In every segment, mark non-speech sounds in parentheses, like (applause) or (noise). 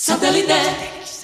Satellite.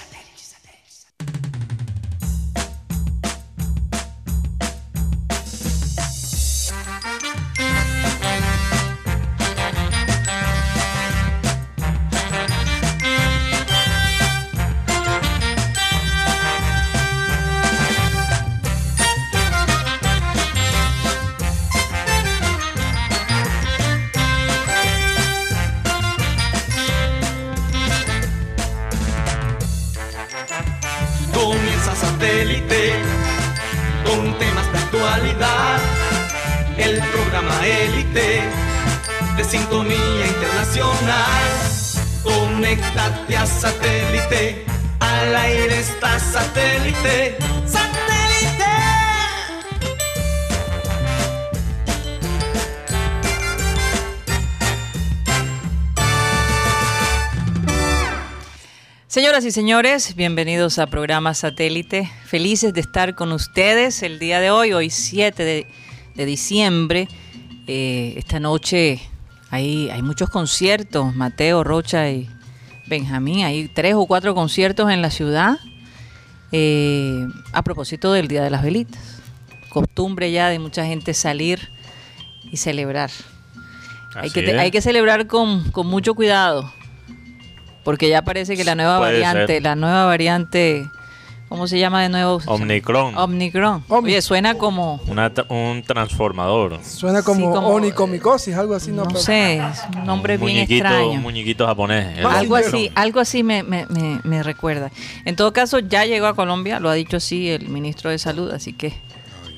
Señoras y señores, bienvenidos a programa Satélite. Felices de estar con ustedes el día de hoy, hoy 7 de, de diciembre. Eh, esta noche hay, hay muchos conciertos, Mateo, Rocha y Benjamín. Hay tres o cuatro conciertos en la ciudad eh, a propósito del Día de las Velitas. Costumbre ya de mucha gente salir y celebrar. Hay que, hay que celebrar con, con mucho cuidado. Porque ya parece que la nueva Puede variante, ser. la nueva variante, ¿cómo se llama de nuevo? Omnicron. Omnicron. Omni- Oye, suena como, Una tra- un transformador. Suena como, Sí, como- onicomicosis, algo así, ¿no? no sé, es un nombre un bien muñequito, extraño. Un muñequito japonés. el Algo así, algo así me, me- me- me recuerda. En todo caso, ya llegó a Colombia, lo ha dicho así el ministro de Salud, así que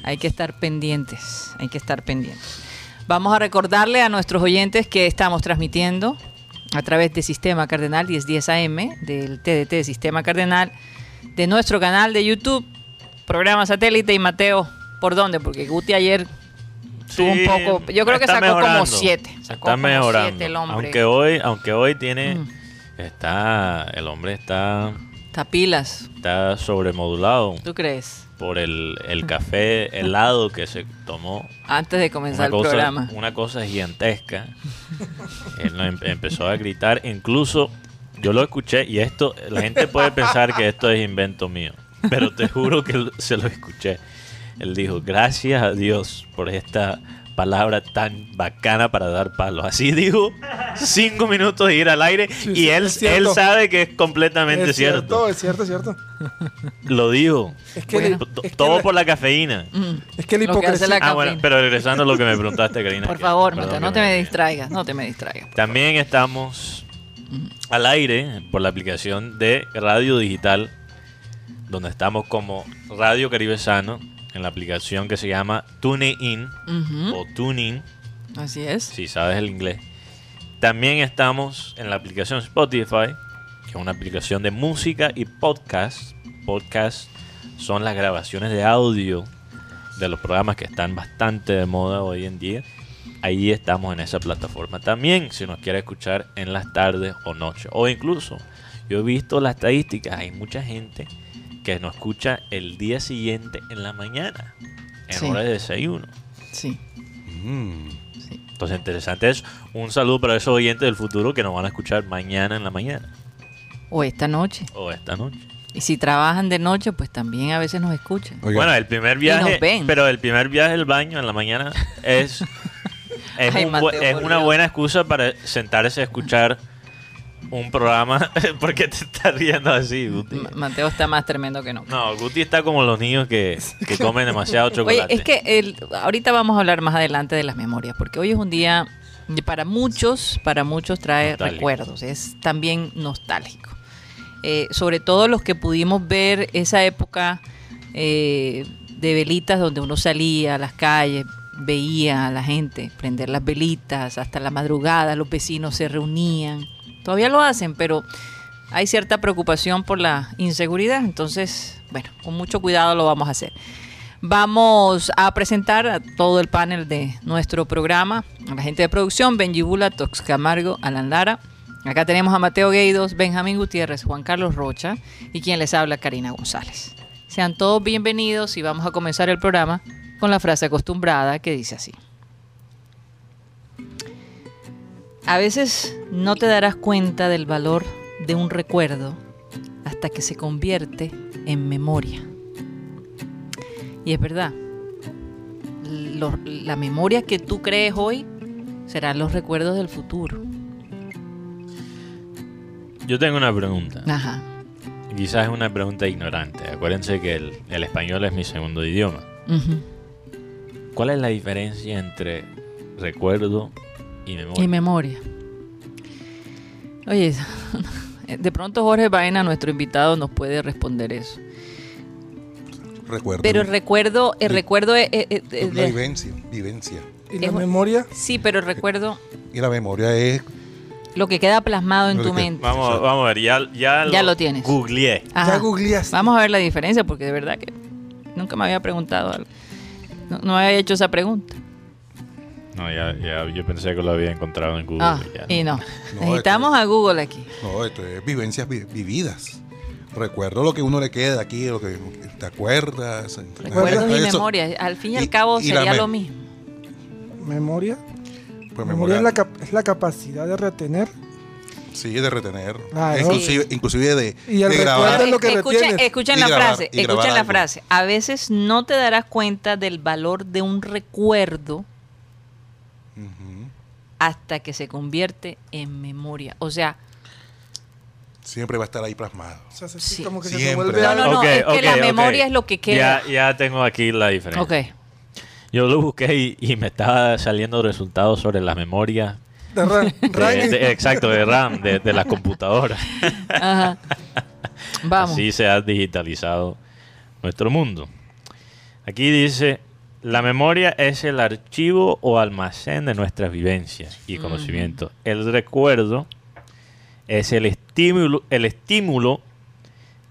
hay que estar pendientes, hay que estar pendientes. Vamos a recordarle a nuestros oyentes que estamos transmitiendo a través de Sistema Cardenal 1010 AM, del TDT de Sistema Cardenal, de nuestro canal de YouTube, programa satélite y Mateo, ¿por dónde? Porque Guti ayer tuvo un Sí, poco, yo creo que sacó como siete. Sacó Está como mejorando. siete el hombre. Aunque hoy, aunque hoy tiene, Mm. está, el hombre está, Está pilas, está sobremodulado ¿tú crees? Por el, el café helado que se tomó. Antes de comenzar el cosa, programa. una cosa gigantesca. Él em- empezó a gritar. Incluso yo lo escuché y esto, la gente puede pensar que esto es invento mío. Pero te juro que se lo escuché. Él dijo, gracias a Dios por esta palabra tan bacana para dar palos. Así dijo, cinco minutos de ir al aire Sí, y él, él sabe que es completamente es cierto. cierto, es cierto, es cierto. Lo dijo. Es que, Bueno. el- T- es que Todo por la cafeína. Mm. es que la que hipocresía. la Ah, bueno, cafeína. pero regresando a lo que me preguntaste, Karina. Por favor, que no te me distraigas, no te me distraigas. También estamos al aire por la aplicación de Radio Digital, donde estamos como Radio Caribe Sano, en la aplicación que se llama TuneIn Ujú, o TuneIn, Así es. si sabes el inglés. También estamos en la aplicación Spotify, que es una aplicación de música y podcast. Podcast son las grabaciones de audio de los programas que están bastante de moda hoy en día. Ahí estamos en esa plataforma. También, si nos quiere escuchar en las tardes o noches. O incluso, yo he visto las estadísticas, hay mucha gente que nos escucha el día siguiente en la mañana, en Sí. hora de desayuno. Sí. Entonces, interesante eso. Un saludo para esos oyentes del futuro que nos van a escuchar mañana en la mañana O esta noche. o esta noche. Y si trabajan de noche, pues también a veces nos escuchan. Oiga. Bueno, el primer nos viaje, ven. pero el primer viaje al baño en la mañana (laughs) es, es, Ay, un bu- Mateo, es una buena excusa para sentarse a escuchar un programa. (laughs) ¿Por qué te estás riendo así, Guti? Ma- Mateo está más tremendo que no. No, Guti está como los niños que, que (laughs) comen demasiado Oye, chocolate. es que el, ahorita vamos a hablar más adelante de las memorias, porque hoy es un día para muchos, para muchos trae Nostálgico. recuerdos, es también nostálgico. Eh, sobre todo los que pudimos ver esa época eh, de velitas donde uno salía a las calles, veía a la gente prender las velitas hasta la madrugada, los vecinos se reunían. Todavía lo hacen, pero hay cierta preocupación por la inseguridad, entonces, bueno, con mucho cuidado lo vamos a hacer. Vamos a presentar a todo el panel de nuestro programa, a la gente de producción, Benji Bula, Tox Camargo, Alan Lara. Acá tenemos a Mateo Gueidos, Benjamín Gutiérrez, Juan Carlos Rocha y quien les habla, Karina González. Sean todos bienvenidos y vamos a comenzar el programa con la frase acostumbrada que dice así. A veces no te darás cuenta del valor de un recuerdo hasta que se convierte en memoria. Y es verdad, lo- la memoria que tú crees hoy serán los recuerdos del futuro. Yo tengo una pregunta. Ajá. Quizás es una pregunta ignorante. Acuérdense que el, el español es mi segundo idioma. Ujú. ¿Cuál es la diferencia entre recuerdo y memoria? Y memoria. Oye, (laughs) de pronto Jorge Baena, nuestro invitado, nos puede responder eso. Recuerdo. Pero el recuerdo, el recuerdo es, es- es- es la vivencia, vivencia. ¿Y la Es- memoria? sí, pero el recuerdo, Y la memoria es lo que queda plasmado en tu que- mente. Vamos, vamos a ver, ya, ya, Ya lo tienes. Googleé. Ajá. Ya googleaste. Vamos a ver la diferencia, porque de verdad que nunca me había preguntado algo. No, no me había hecho esa pregunta. No, ya, ya, yo pensé que lo había encontrado en Google. Ah, ya. y no. No, Necesitamos a Google aquí. No, esto es vivencias vi- vividas. Recuerdo lo que uno le queda aquí, lo que te acuerdas. Recuerdos y memorias. Al fin y al cabo y sería lo mismo. ¿Memoria? Pues memoria memoria, es la, cap- es la capacidad de retener. sí, de retener. Claro. Inclusive, inclusive de, Y de recuerdo grabar. es lo que escuchen, escuchen Y la grabar- frase, escuchen la algo. frase. A veces no te darás cuenta del valor de un recuerdo. Hasta que se convierte en memoria. O sea, Siempre va a estar ahí plasmado. O sea, Sí. como que se te Siempre. vuelve No, no, no, es que la memoria es lo que queda. Ya, ya tengo aquí la diferencia. ok. Yo lo busqué y, y me estaba saliendo resultados sobre la memoria. De ra- (laughs) de- ranking. de- exacto, de RAM, de, de la computadora. Ajá. (laughs) Vamos. Así se ha digitalizado nuestro mundo. Aquí dice, la memoria es el archivo o almacén de nuestras vivencias y conocimientos. El recuerdo es el estímulo, el estímulo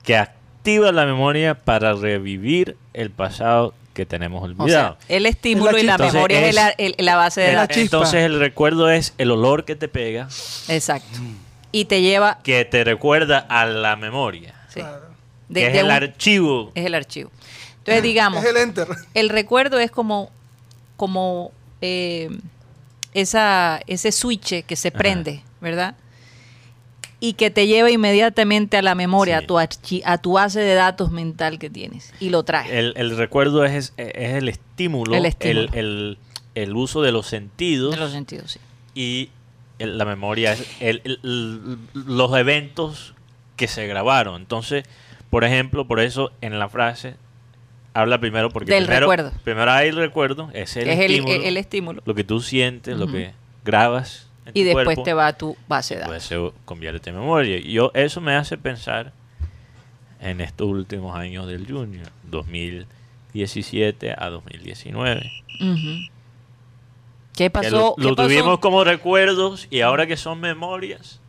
que activa la memoria para revivir el pasado que tenemos O olvidado. sea, el estímulo Es la y la memoria es, el- el- la base de es la chispa. Entonces el recuerdo es el olor que te pega, Exacto. Y te lleva. que te recuerda a la memoria, sí, Claro. de- que es de el un- archivo. es el archivo. Entonces, digamos, Es el enter. el recuerdo es como, como eh, esa, ese switch que se Ajá. prende, ¿verdad? Y que te lleva inmediatamente a la memoria, Sí. a, tu archi- a tu base de datos mental que tienes. Y lo trae. El, el recuerdo es, es el estímulo, El estímulo. El, el- el uso de los sentidos en los sentidos, sí. y el- la memoria es el- el- el- los eventos que se grabaron. Entonces, por ejemplo, por eso en la frase habla primero porque Del primero, recuerdo. primero hay el recuerdo, es el es el, estímulo, el- el estímulo. lo que tú sientes, lo que grabas en Y tu después cuerpo, te va a tu base de pues datos. se convierte en memoria. Yo, eso me hace pensar en estos últimos años del Junior, 2017 a 2019. Ujú. ¿Qué Que pasó? lo, ¿Qué lo pasó? tuvimos como recuerdos y ahora que son memorias,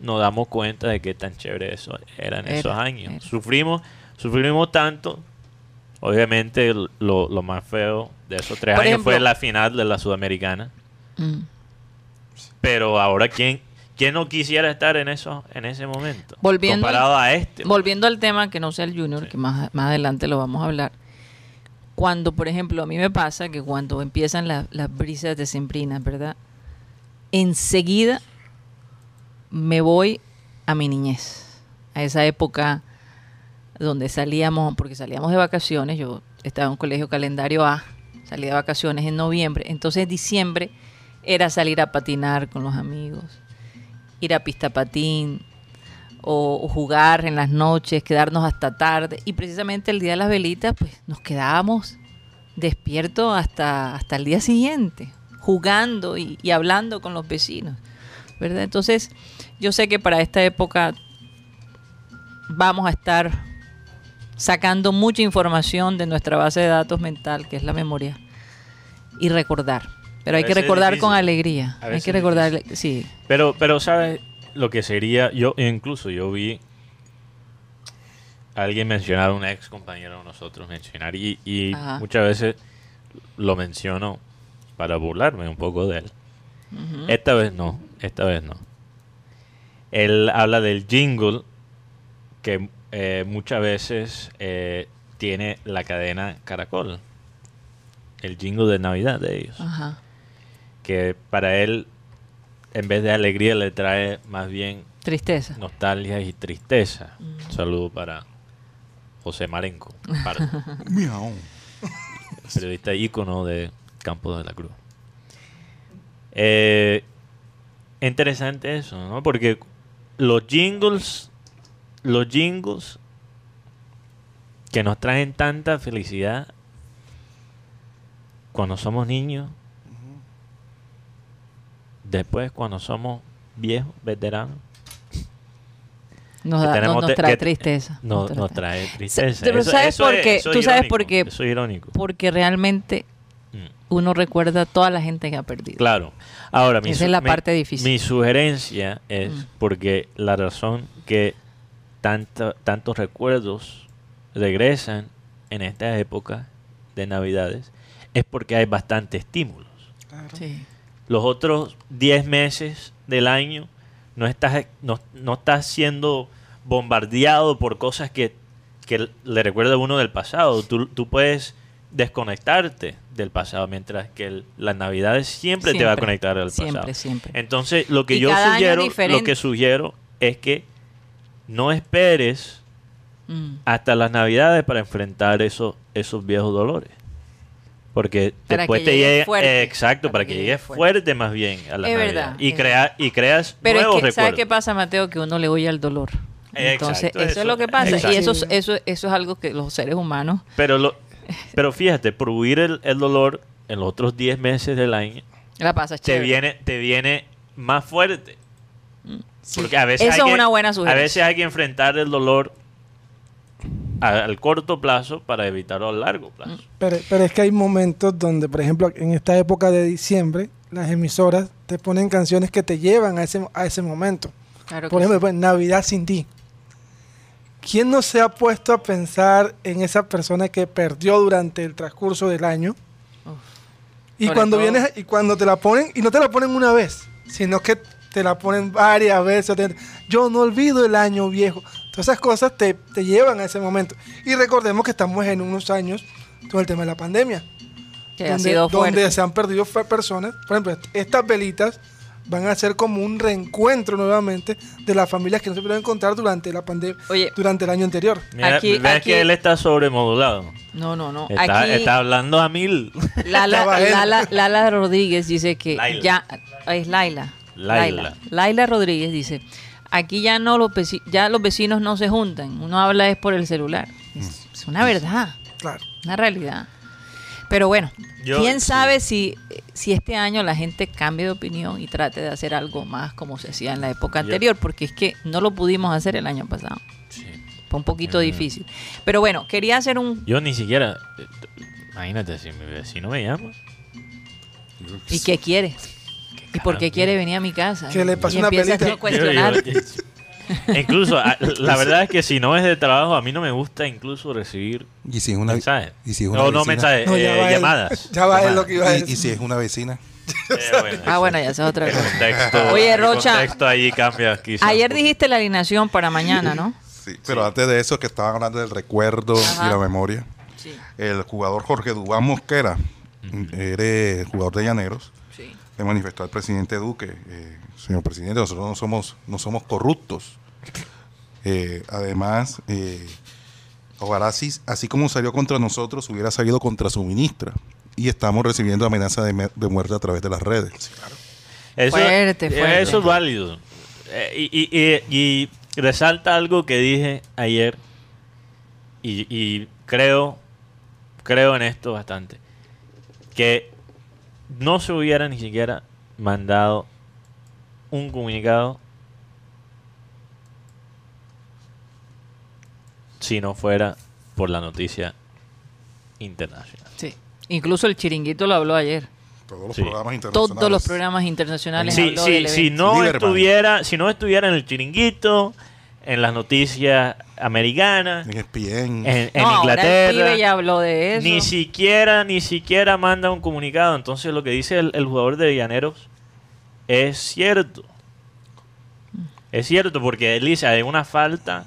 nos damos cuenta de qué tan chévere eso era en esos Era, años. era. Sufrimos, sufrimos tanto. Obviamente lo, lo más feo de esos tres Por años fue la final de la Sudamericana. Mm. Pero ahora, ¿quién, quién no quisiera estar en, eso, en ese momento? Volviendo Comparado a este. Volviendo al tema que no sea el junior, Sí. que más, más adelante lo vamos a hablar. Cuando, por ejemplo, a mí me pasa que cuando empiezan la- las brisas decembrinas, ¿verdad? Enseguida me voy a mi niñez, a esa época donde salíamos, porque salíamos de vacaciones, yo estaba en un colegio calendario A, salí de vacaciones en noviembre, entonces diciembre era salir a patinar con los amigos, ir a pista patín, o, jugar en las noches, quedarnos hasta tarde. Y precisamente el día de las velitas, pues nos quedábamos despiertos hasta, hasta el día siguiente, jugando y, y hablando con los vecinos. ¿verdad? Entonces, yo sé que para esta época vamos a estar sacando mucha información de nuestra base de datos mental, que es la memoria, y recordar. Pero hay A que recordar con alegría. A Hay que recordar, sí. Pero, pero ¿sabes lo que sería? Yo, incluso yo vi a alguien mencionar, un ex compañero de nosotros mencionar, y, y muchas veces lo menciono para burlarme un poco de él. Esta vez no, esta vez no. Él habla del jingle que eh, muchas veces eh, tiene la cadena Caracol. El jingle de Navidad de ellos. Ajá. Que para él, en vez de alegría, le trae más bien Tristeza. nostalgia y tristeza. Un saludo para José Marenco, (laughs) periodista ícono de Campos de la Cruz. Eh, interesante eso, ¿no? Porque los jingles, los jingles que nos traen tanta felicidad cuando somos niños, después cuando somos viejos, veteranos, Nos, da- nos- trae tristeza. no- Nos trae- tristeza. Pero Eso- ¿sabes eso por qué? eso ¿Tú es sabes irónico, por qué? Eso es irónico. Porque realmente Mm. uno recuerda a toda la gente que ha perdido. Claro. Ahora, mi, Esa es la mi- parte difícil. Mi sugerencia es Mm. porque la razón que tanta- tantos recuerdos regresan en esta época de Navidades es porque hay bastante estímulos. Sí. Los otros 10 meses del año no estás, no, no estás siendo bombardeado por cosas que, que le recuerda a uno del pasado. Tú, tú puedes desconectarte del pasado, mientras que el- las navidades siempre, te va a Siempre, conectar al siempre, pasado. siempre. Entonces, lo que Y yo sugiero, lo que sugiero es que no esperes Mm. hasta las navidades para enfrentar esos, esos viejos dolores. Porque Para después que te llegues llegue, fuerte. exacto, para, que, llegues fuerte. más bien a la Es Navidad. verdad, y, es crea, y creas Pero es nuevos que, ¿sabes recuerdos. qué pasa, Mateo? Que uno le huye al dolor. Exacto, Entonces, eso, eso- es lo que pasa. Y exacto. eso, es- eso, eso es algo que los seres humanos... Pero, lo, pero fíjate, por huir el, el dolor en los otros 10 meses del año, La pasa te chévere. viene, te viene más fuerte. Sí. Porque a veces, Eso hay es que, una buena a sugerencia. veces hay que enfrentar el dolor a- al corto plazo para evitarlo a largo plazo. Pero, pero es que hay momentos donde, por ejemplo, en esta época de diciembre, las emisoras te ponen canciones que te llevan a ese, a ese momento. Claro Por ejemplo, sí. pues, Navidad sin ti. ¿Quién no se ha puesto a pensar en esa persona que perdió durante el transcurso del año? Uf. Y Sobre cuando todo- vienes y cuando te la ponen, y no te la ponen una vez, sino que te la ponen varias veces. te- yo no olvido el año viejo. Todas esas cosas te, te llevan a ese momento. Y recordemos que estamos en unos años con el tema de la pandemia. Que ha donde, sido fuerte. donde se han perdido personas. Por ejemplo, estas velitas van a ser como un reencuentro nuevamente de las familias que no se pudieron encontrar durante la pandemia, durante el año anterior. Mira, Aquí- que él está sobremodulado. No, no, no. Está, Aquí está hablando a mil. Lala, (laughs) Rodríguez dice que Laila. ya... Es Laila. Laila. Laila Rodríguez dice, aquí ya no los, veci- ya los vecinos no se juntan. Uno habla es por el celular. Es, es una verdad. Claro. Una realidad. Pero bueno, Yo- quién sí. sabe si, si este año la gente cambie de opinión y trate de hacer algo más como se hacía en la época Yo- anterior, porque es que no lo pudimos hacer el año pasado. Sí. Fue un poquito Ujú. difícil. Pero bueno, quería hacer un... Yo ni siquiera. eh, Imagínate, si mi vecino me llama. ¿Y qué quiere? ¿Y por qué caramba. quiere venir a mi casa? Que le pase y una empieza pelita. a cuestionar. Incluso, la verdad es que si no es de trabajo, a mí no me gusta incluso recibir Y si es una, mensajes. y si es una no, no mensajes, No, ya eh, va llamadas. (laughs) Ya va él Llamadas. lo que iba a y, decir. y si es una vecina. (laughs) Eh, bueno, Ah, bueno, ya es otra cosa. contexto, Oye, el Rocha, contexto ahí cambia quizás. Ayer dijiste la alineación para mañana, ¿no? Sí, pero antes de eso, que estaban hablando del recuerdo Ajá. y la memoria, Sí. el jugador Jorge Dubán Mosquera, eres jugador de Llaneros. Le manifestó al presidente Duque, eh, señor presidente, nosotros no somos, no somos corruptos. (laughs) Eh, además, eh, ojalá así, así como salió contra nosotros, hubiera salido contra su ministra. Y estamos recibiendo amenazas de, de muerte a través de las redes. Eso, Fuerte, fuerte. Eso es válido. Eh, y, y- y- y resalta algo que dije ayer y, y creo, creo en esto bastante. Que no se hubiera ni siquiera mandado un comunicado si no fuera por la noticia internacional. Sí. Incluso el chiringuito lo habló ayer. Todos los Sí. programas internacionales. Todos los programas internacionales Sí, sí, si no Lieberman. estuviera, si no estuviera en el chiringuito, en las noticias americanas, En ESPN. en, en No, ahora el Inglaterra, pibe ya habló de eso. ni siquiera, ni siquiera manda un comunicado. Entonces lo que dice el, el jugador de Llaneros es cierto. Es cierto, porque él dice hay una falta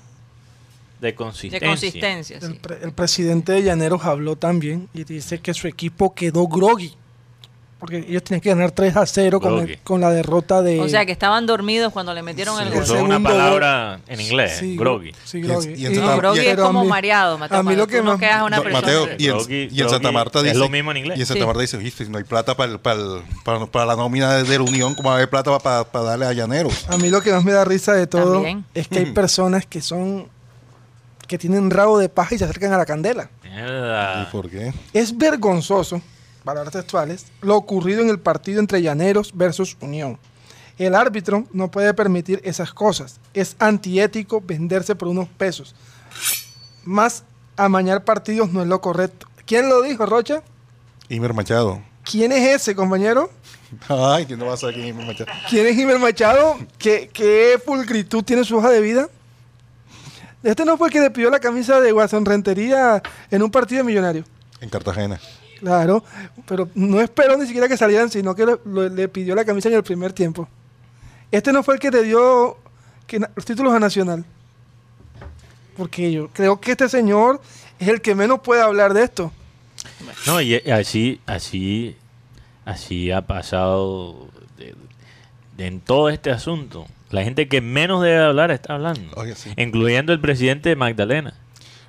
de de consistencia. consistencia, El, pre- el presidente de Llaneros habló también y dice que su equipo quedó groggy. Porque ellos tenían que ganar 3 a 0 con, el- con la derrota de... O sea, que estaban dormidos cuando le metieron el El gol. Usó una segundo palabra en inglés, Sí, groggy. Sí, Y en- groggy. y Y- Santa- No, groggy y- es como mí- mareado, Mateo. a mí lo que no quedas una No, persona. Mateo, y en, Groggy- y en Santa Marta es dice. lo mismo en inglés. Y en Santa. Marta dice, "Oíste, no hay plata para, el- para, el- para, para la nómina de, la Unión, como va a haber plata para, para darle a Llaneros. A mí lo que más me da risa de todo También. es que hay personas que son que tienen rabo de paja y se acercan a la candela. Mierda. ¿Y por qué? Es vergonzoso, palabras textuales, lo ocurrido en el partido entre Llaneros versus Unión. El árbitro no puede permitir esas cosas. Es antiético venderse por unos pesos. Más amañar partidos no es lo correcto. ¿Quién lo dijo, Rocha? Imer Machado. ¿Quién es ese, compañero? (laughs) Ay, que no va a ser aquí Imer Machado. ¿Quién es Imer Machado? ¿Qué, qué pulcritud tiene su hoja de vida? Este no fue el que le pidió la camisa de Guasón Rentería en un partido de millonario. En Cartagena. Claro, pero no esperó ni siquiera que salieran, sino que lo- lo- le pidió la camisa en el primer tiempo. Este no fue el que le dio que los títulos a Nacional. Porque yo creo que este señor es el que menos puede hablar de esto. No, y y así, así, así ha pasado de- de- en todo este asunto. La gente que menos debe hablar está hablando. Oye, sí. Incluyendo el presidente de Magdalena,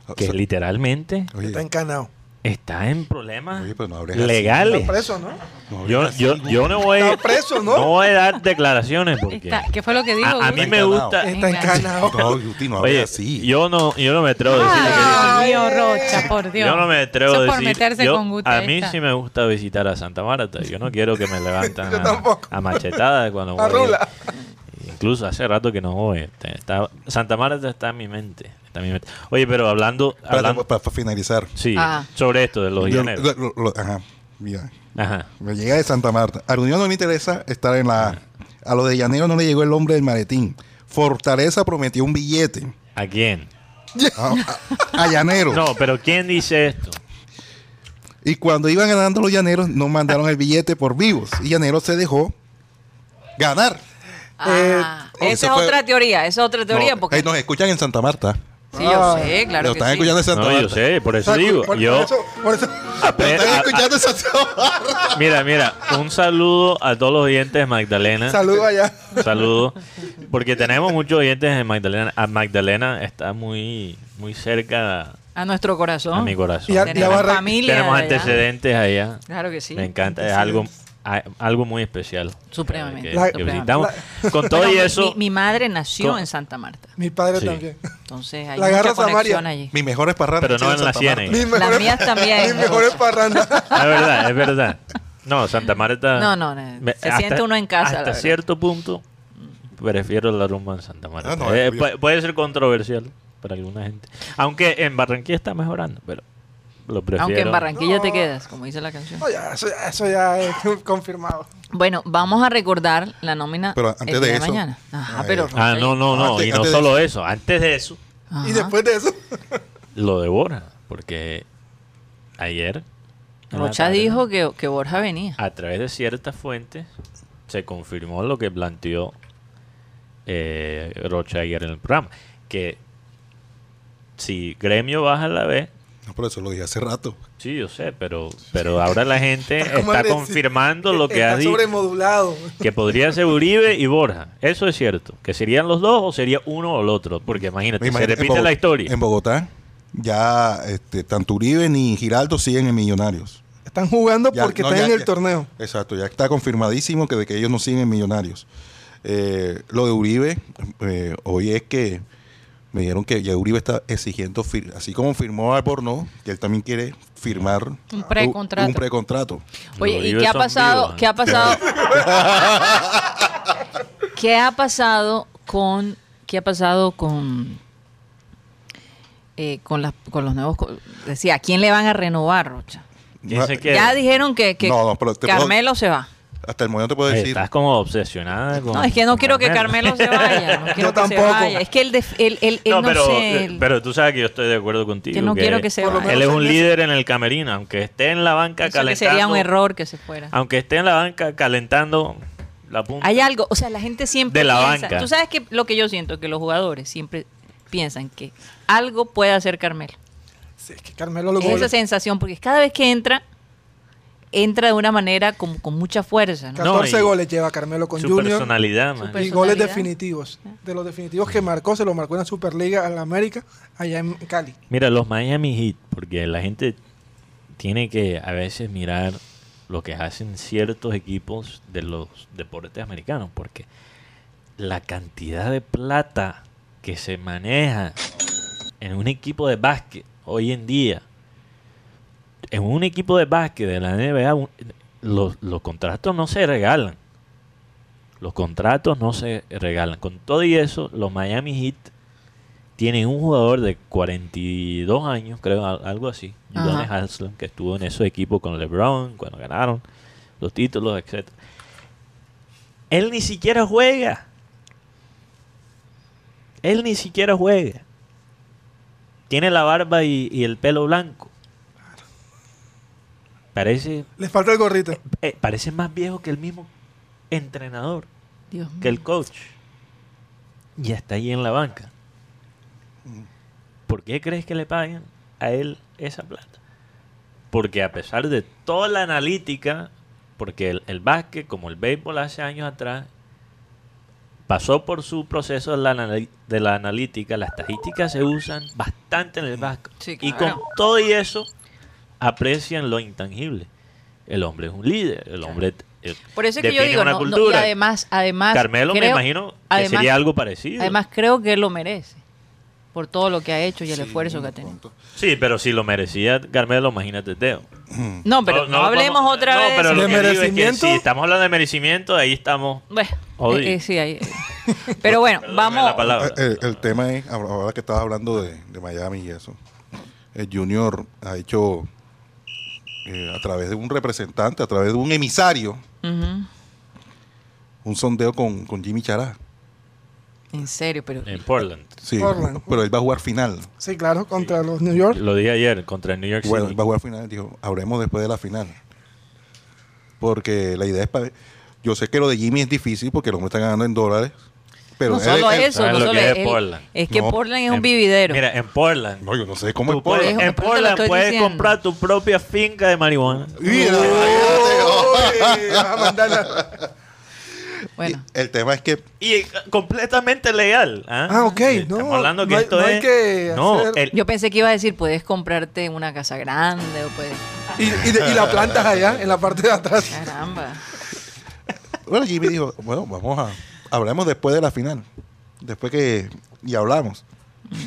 O que sea, literalmente Oye, Está encanado. Está en problemas Oye, pero no hables así. legales. Está preso, ¿no? Yo, así, yo, güey. yo no voy, Está preso, ¿no? voy a dar declaraciones porque Está- ¿Qué fue lo que dijo? a, a mí me gusta. Está encanado. No, Oye, así. yo no, yo no me atrevo a decirle que Ay, Dios mío, Rocha, por Dios. Yo no me atrevo a por decir. meterse yo- con Guti, a mí sí me gusta visitar a Santa Marta. Yo no (laughs) quiero que me levantan a, a machetadas cuando A voy. Incluso hace rato que no voy. Está- está- Santa Marta está en mi mente. Oye, pero hablando, hablando Para, para finalizar. sí, Ajá. sobre esto de los Yo- llaneros. lo- lo- ajá, mira. Ajá. Me llega de Santa Marta. A la Unión no le interesa estar en la... A lo de Llanero no le llegó el hombre del maletín. Fortaleza prometió un billete. ¿A quién? A, a- a Llanero. No, pero ¿quién dice esto? Y cuando iban ganando los llaneros, no mandaron el billete por vivos. Y Llanero se dejó ganar. Ah, Eh, esa es fue- otra teoría, esa es otra teoría. No, porque eh, nos escuchan en Santa Marta. Sí, yo Ah, sé, claro lo que están sí. escuchando en Santa No, Marta. yo sé, por eso digo. por- Yo, por eso- por eso- (laughs) a- están a- escuchando en Santa Marta. (laughs) mira, mira, un saludo a todos los oyentes de Magdalena. Saludos allá. Saludos. Porque tenemos muchos oyentes en Magdalena. A Magdalena está muy, muy cerca A nuestro corazón. a mi corazón. Y a- Tenemos Barra- familia. Tenemos allá. antecedentes allá. Claro que sí. Me encanta, es algo, a- algo muy especial. Supremamente. Que- La- que visitamos. Con todo Bueno, y eso, Mi, mi madre nació Con- en Santa Marta. Mi padre Sí. también. Entonces hay La mucha garra conexión Samaria. allí. Mis mejores parrandas. Pero no en la. Ciénaga. Mis Las mejores- mías también. (laughs) Mis mejores parrandas. es verdad, es verdad. No, Santa Marta. No, no, no, se siente uno en casa, la Hasta cierto punto, prefiero la rumba en Santa Marta. Ah, no, Eh, yo- pu- puede ser controversial para alguna gente. Aunque en Barranquilla está mejorando, pero lo prefiero. Aunque en Barranquilla te quedas, como dice la canción. No, ya, eso, ya- eso ya es (laughs) confirmado. Bueno, vamos a recordar la nómina Pero antes el de eso- mañana. Ajá, pero Ah, no, no, no. Antes- y no solo eso. Antes de eso, Ajá. Y después de eso, (laughs) lo de Borja. Porque ayer. Rocha tarde, dijo que, que Borja venía. A través de ciertas fuentes se confirmó lo que planteó eh, Rocha ayer en el programa. Que si Gremio baja a la B, No, por eso lo dije hace rato. sí, yo sé, pero, pero ahora la gente (laughs) Está confirmando lo que ha dicho. sobremodulado. Que podría ser Uribe y Borja. Eso es cierto. Que serían los dos o sería uno o el otro. Porque imagínate, Imagínate, se repite la historia. En Bogotá, ya este, tanto Uribe ni Giraldo siguen en Millonarios. Están jugando Ya- porque no, están ya- en el ya- torneo. Exacto, ya está confirmadísimo que de que ellos no siguen en Millonarios. Eh, lo de Uribe, eh, hoy es que me dijeron que ya Uribe está exigiendo, fir- así como firmó Albornoz, que él también quiere firmar Un precontrato. Un precontrato. Oye, ¿y qué ha pasado? ¿eh? ¿Qué ha pasado? (laughs) ¿Qué ha pasado con qué ha pasado con eh, con las con los nuevos decía, ¿a quién le van a renovar, Rocha? ¿Quién se queda? Ya dijeron que, que No, no, pero te puedo- Carmelo se va. Hasta el momento te puedo decir. estás como obsesionada con. No, es que no quiero que Carmelo se vaya, no (laughs) quiero Yo que se tampoco. vaya. Es que él, def- él, él- él No, no, pero, sé, eh, él- pero tú sabes que yo estoy de acuerdo contigo. que no quiero que se vaya. Él es un líder en el camerino, aunque esté en la banca que calentando. sería un error que se fuera. Aunque esté en la banca calentando la punta. Hay algo, o sea, la gente siempre De la piensa. banca. Tú sabes que lo que yo siento, que los jugadores siempre piensan que algo puede hacer Carmelo. Sí, es que Carmelo lo Es esa sensación, porque cada vez que entra, entra de una manera con, con mucha fuerza. ¿no? No, 14 y goles lleva Carmelo con Su Junior. personalidad, man. Super- Y goles personalidad. definitivos. De los definitivos que marcó, se lo marcó en la Superliga en la América, allá en Cali. Mira, los Miami Heat, porque la gente tiene que a veces mirar lo que hacen ciertos equipos de los deportes americanos, porque la cantidad de plata que se maneja en un equipo de básquet hoy en día, en un equipo de básquet de la NBA, un- los, los contratos no se regalan. Los contratos no se regalan. Con todo y eso, los Miami Heat tienen un jugador de 42 años, creo, al- algo así, Ajá. Udonis Haslem, que estuvo en esos equipos con LeBron, cuando ganaron los títulos, etc. Él ni siquiera juega. Él ni siquiera juega. Tiene la barba y, y el pelo blanco. Parece, Le falta el gorrito. eh, parece más viejo que el mismo entrenador Dios que el coach. Y está ahí en la banca. ¿Por qué crees que le pagan a él esa plata? Porque a pesar de toda la analítica, porque el, el básquet, como el béisbol hace años atrás, pasó por su proceso de la, de la analítica, las estadísticas se usan bastante en el básquet. Sí, Y con claro. todo y eso, aprecian lo intangible. El hombre es un líder, el hombre eh, Por eso es que yo digo, una no, no, y cultura. además, además Carmelo me imagino que además- sería algo parecido. Además creo que él lo merece por todo lo que ha hecho y el Sí, esfuerzo que ha tenido. punto. sí, pero si lo merecía Carmelo, imagínate Teo. No, pero no, hablemos podemos- otra no, vez. pero de lo ¿De que digo es que merecimiento? si estamos hablando de merecimiento, ahí estamos. Bueno, eh, eh, sí, ahí- Pero bueno, vamos. la palabra. El, el tema es, ahora ahora que estabas hablando de, de Miami y eso, el Junior ha hecho, eh, a través de un representante, a través de un emisario, un sondeo con, con Jimmy Chará. En serio, pero En Portland. Sí, Portland. pero él va a jugar final. Sí, claro, contra los New York. Lo dije ayer contra el New York City. Bueno, él va a jugar final. Dijo, hablemos después de la final. Porque la idea es para... Yo sé que lo de Jimmy es difícil porque el hombre está ganando en dólares. Pero no solo él- eso, ¿sabes no lo solo que es él- Portland? es que No. Portland es un vividero. Mira, en Portland. No, yo no sé cómo tú es Portland. puedes- en Portland puedes diciendo. comprar tu propia finca de marihuana. Mira, Uy, vas a mandarla. bueno, El tema es que Y eh, completamente legal. Ah, Ah, ok, Estamos no, hablando que no hay- esto no hay es. que no, hacer- el- yo pensé que iba a decir, puedes comprarte una casa grande o puedes... Y, y de- y la plantas allá, en la parte de atrás. Caramba. Bueno, Jimmy dijo, bueno, vamos a, hablemos después de la final. Después que, y hablamos.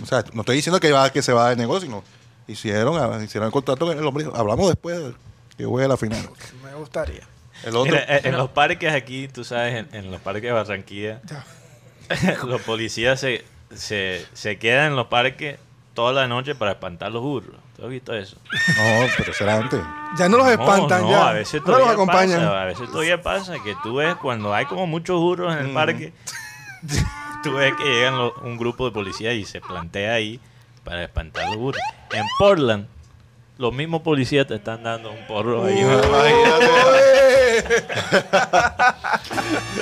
O sea, no estoy diciendo que, va, que se va del negocio, sino hicieron, ah, hicieron el contrato con el hombre. hablamos después de que juegue la final. Me gustaría. El otro, Mira, en los parques aquí, tú sabes, en, en los parques de Barranquilla, (laughs) los policías se, se, se quedan en los parques toda la noche para espantar los burros. ¿Tú has visto eso? no, pero será antes. Ya no los espantan, no, ya. a veces los todavía acompañan. pasa, a veces todavía pasa que tú ves cuando hay como muchos burros en el parque, (laughs) tú ves que llegan un grupo de policías y se plantea ahí para espantar los burros. En Portland, los mismos policías te están dando un porro ahí. (laughs) (laughs) Esa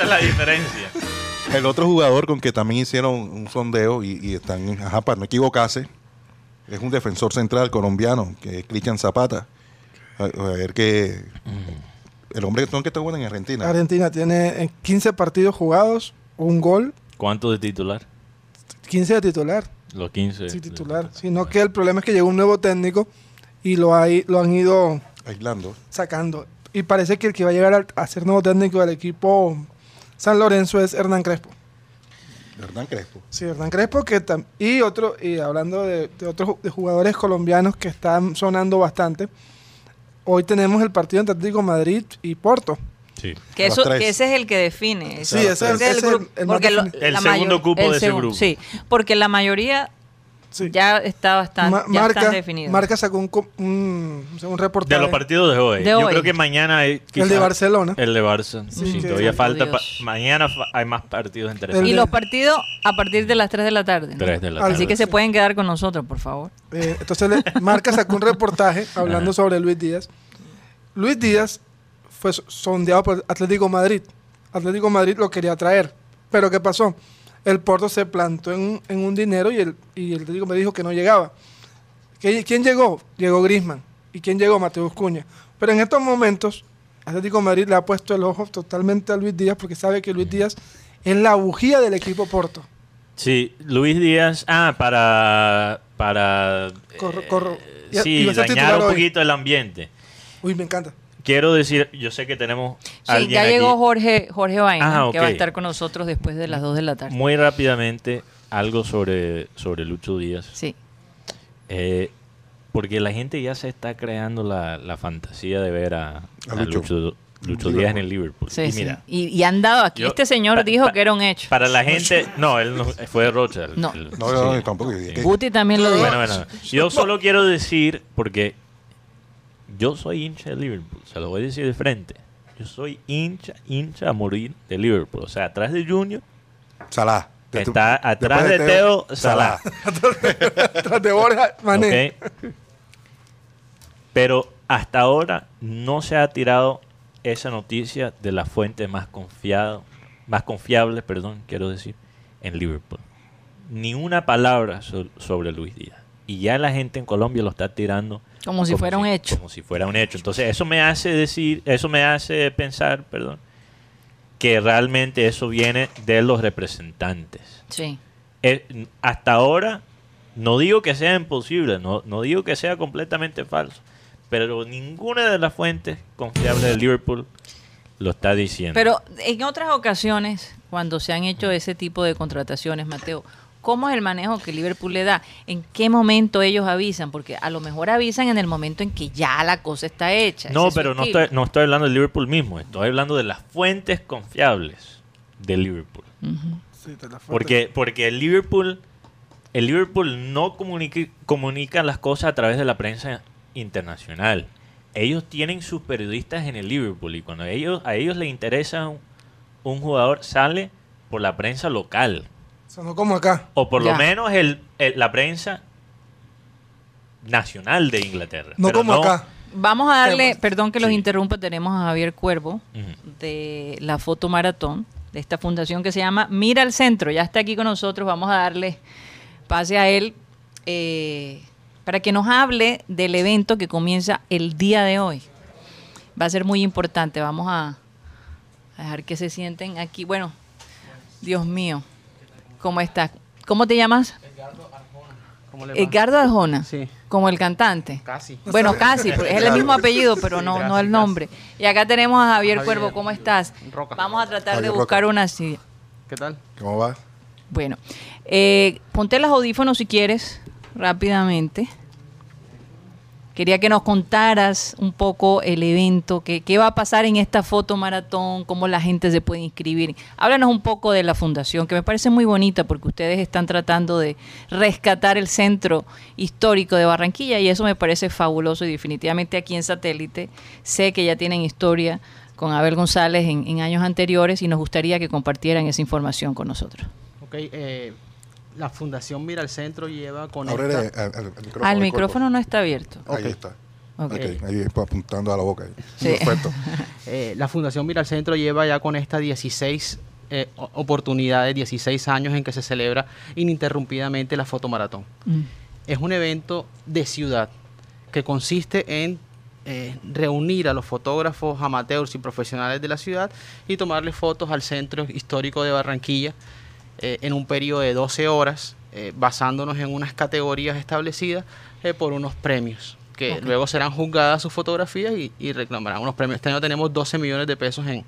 es la diferencia. El otro jugador con que también hicieron un sondeo y, y están, ajá, para no equivocarse, es un defensor central colombiano, que es Cristian Zapata. A, a ver que el hombre que está jugando en Argentina. Argentina tiene eh, 15 partidos jugados, un gol, ¿Cuánto de titular? 15 de titular. Los 15. Sí, titular. Sino que el problema es que llegó un nuevo técnico y lo, hay, lo han ido aislando. sacando. Y parece que el que va a llegar a ser nuevo técnico del equipo San Lorenzo es Hernán Crespo. Hernán Crespo. Sí, Hernán Crespo que tam- y otro y hablando de, de otros de jugadores colombianos que están sonando bastante. Hoy tenemos el partido entre Atlético Madrid y Porto. Sí. Que, eso, ese es el que define. Sí, ese es- el- grupo- el porque lo- El segundo mayor- cupo de ese grupo. Sí, porque la mayoría Sí. ya está bastante Ma- ya marca, están definidos. Marca sacó un, un, reportaje. De los partidos de hoy. De Yo hoy. creo que mañana hay el de Barcelona. El de Barça. Sí, todavía falta. Mañana fa- hay más partidos interesantes. y los partidos a partir de las 3 de la tarde. ¿no? Tres de la Así Así tarde. que se pueden quedar con nosotros, por favor. Eh, entonces le- Marca sacó un reportaje hablando Ajá. sobre Luis Díaz. Luis Díaz fue so- sondeado por Atlético Madrid. Atlético Madrid lo quería traer. Pero ¿qué pasó? El Porto se plantó en, en un dinero y el, y el Atlético me dijo que no llegaba. ¿Qué- ¿Quién llegó? Llegó Grisman. ¿Y quién llegó? Mateus Cuña. Pero en estos momentos, Atlético de Madrid le ha puesto el ojo totalmente a Luis Díaz porque sabe que Luis Díaz es la bujía del equipo Porto. Sí, Luis Díaz, ah, para, para Corro- eh, corro- y- sí, dañar un hoy. poquito el ambiente. Uy, me encanta. Quiero decir, yo sé que tenemos Sí, alguien ya aquí. llegó Jorge, Jorge Vaina, Ah, que va a estar con nosotros después de las 2 de la tarde. Muy rápidamente, algo sobre, sobre Lucho Díaz. Sí. Eh, porque la gente ya se está creando la, la fantasía de ver a, A a Lucho. Lucho, Lucho Díaz en el Liverpool. Sí, y sí. Y, y han dado aquí. yo- este señor pa- dijo pa- que era un hecho. para la gente, no, él no, fue de Rocha. el- No. el- No, no, sí. no, tampoco. Guti también lo dijo. Bueno, bueno, yo solo quiero decir, porque yo soy hincha de Liverpool, se lo voy a decir de frente. Yo soy hincha, hincha a morir de Liverpool. O sea, atrás de Junior Salah. De tu- está (laughs) atrás de después Teo Salah. Tras de Borja Mané. Pero hasta ahora no se ha tirado esa noticia de la fuente más confiado, más confiable, perdón, quiero decir, en Liverpool. Ni una palabra so- sobre Luis Díaz. Y ya la gente en Colombia lo está tirando Como si fuera un hecho. Como si fuera un hecho. Entonces, eso me hace decir, eso me hace pensar, perdón, que realmente eso viene de los representantes. Sí. Eh, hasta ahora, no digo que sea imposible, no, no digo que sea completamente falso, pero ninguna de las fuentes confiables de Liverpool lo está diciendo. Pero en otras ocasiones, cuando se han hecho ese tipo de contrataciones, Mateo, ¿cómo es el manejo que Liverpool le da? ¿En qué momento ellos avisan? Porque a lo mejor avisan en el momento en que ya la cosa está hecha. no, Ese es su pero no estoy, no estoy hablando de Liverpool mismo, estoy hablando de las fuentes confiables de Liverpool. Sí. Porque, porque el Liverpool, el Liverpool no comunica, comunica las cosas a través de la prensa internacional. Ellos tienen sus periodistas en el Liverpool y cuando ellos, a ellos les interesa un, un jugador sale por la prensa local Sonó como acá. o por Ya. lo menos el, el- la prensa nacional de Inglaterra. No Pero como acá. Vamos a darle, perdón que los Sí. interrumpa, tenemos a Javier Cuervo de la Foto Maratón, de esta fundación que se llama Mira al Centro. Ya está aquí con nosotros, vamos a darle pase a él eh, para que nos hable del evento que comienza el día de hoy. Va a ser muy importante, vamos a, a dejar que se sienten aquí. Bueno, Dios mío, ¿cómo estás? ¿Cómo te llamas? ¿Cómo le va? Edgardo Arjona, Sí. como el cantante. Casi. Bueno, casi, porque (laughs) es el mismo apellido, pero Sí, no, casi, no el casi. nombre. Y acá tenemos a Javier, Javier Cuervo, ¿cómo estás? Roca. Vamos a tratar de buscar Roca. una silla. ¿Qué tal? ¿Cómo va? Bueno, eh, ponte los audífonos si quieres, rápidamente. Quería que nos contaras un poco el evento, qué, qué va a pasar en esta foto maratón, cómo la gente se puede inscribir. Háblanos un poco de la fundación, que me parece muy bonita porque ustedes están tratando de rescatar el centro histórico de Barranquilla y eso me parece fabuloso y definitivamente aquí en Satélite sé que ya tienen historia con Abel González en, años anteriores y nos gustaría que compartieran esa información con nosotros. Ok, eh, la Fundación Mira al Centro lleva con al, al- al micrófono. El al micrófono no está abierto. Ahí está. Ok. Ok, ahí está apuntando a la boca. ahí. Sí. Perfecto. (laughs) eh, la Fundación Mira al Centro lleva ya con esta 16 eh, oportunidades, 16 años en que se celebra ininterrumpidamente la fotomaratón. Mm. Es un evento de ciudad que consiste en eh, reunir a los fotógrafos amateurs y profesionales de la ciudad y tomarle fotos al centro histórico de Barranquilla eh, en un periodo de 12 horas, eh, basándonos en unas categorías establecidas eh, por unos premios, que luego serán juzgadas sus fotografías y, y reclamarán unos premios. Este año tenemos 12 millones de pesos en,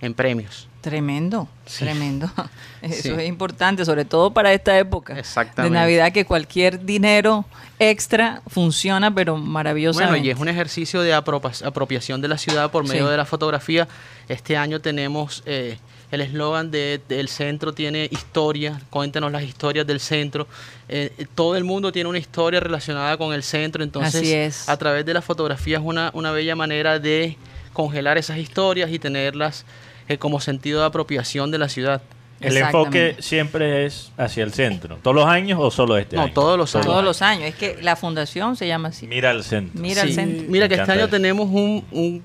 en premios. Tremendo, Sí. tremendo. (laughs) Eso Sí. es importante, sobre todo para esta época de Navidad, que cualquier dinero extra funciona, pero maravillosamente. Bueno, y es un ejercicio de apropiación de la ciudad por medio Sí. de la fotografía. Este año tenemos eh, el eslogan de, del centro tiene historia, cuéntanos las historias del centro. Eh, todo el mundo tiene una historia relacionada con el centro, entonces Así es. a través de la fotografía es una, una bella manera de congelar esas historias y tenerlas eh, como sentido de apropiación de la ciudad. El enfoque siempre es hacia el centro. ¿Todos los años o solo este No, año? todos los años. Todos los años. Es que la fundación se llama así. Mira al centro. Mira al Sí, centro. Mira que este año eso. tenemos un, un-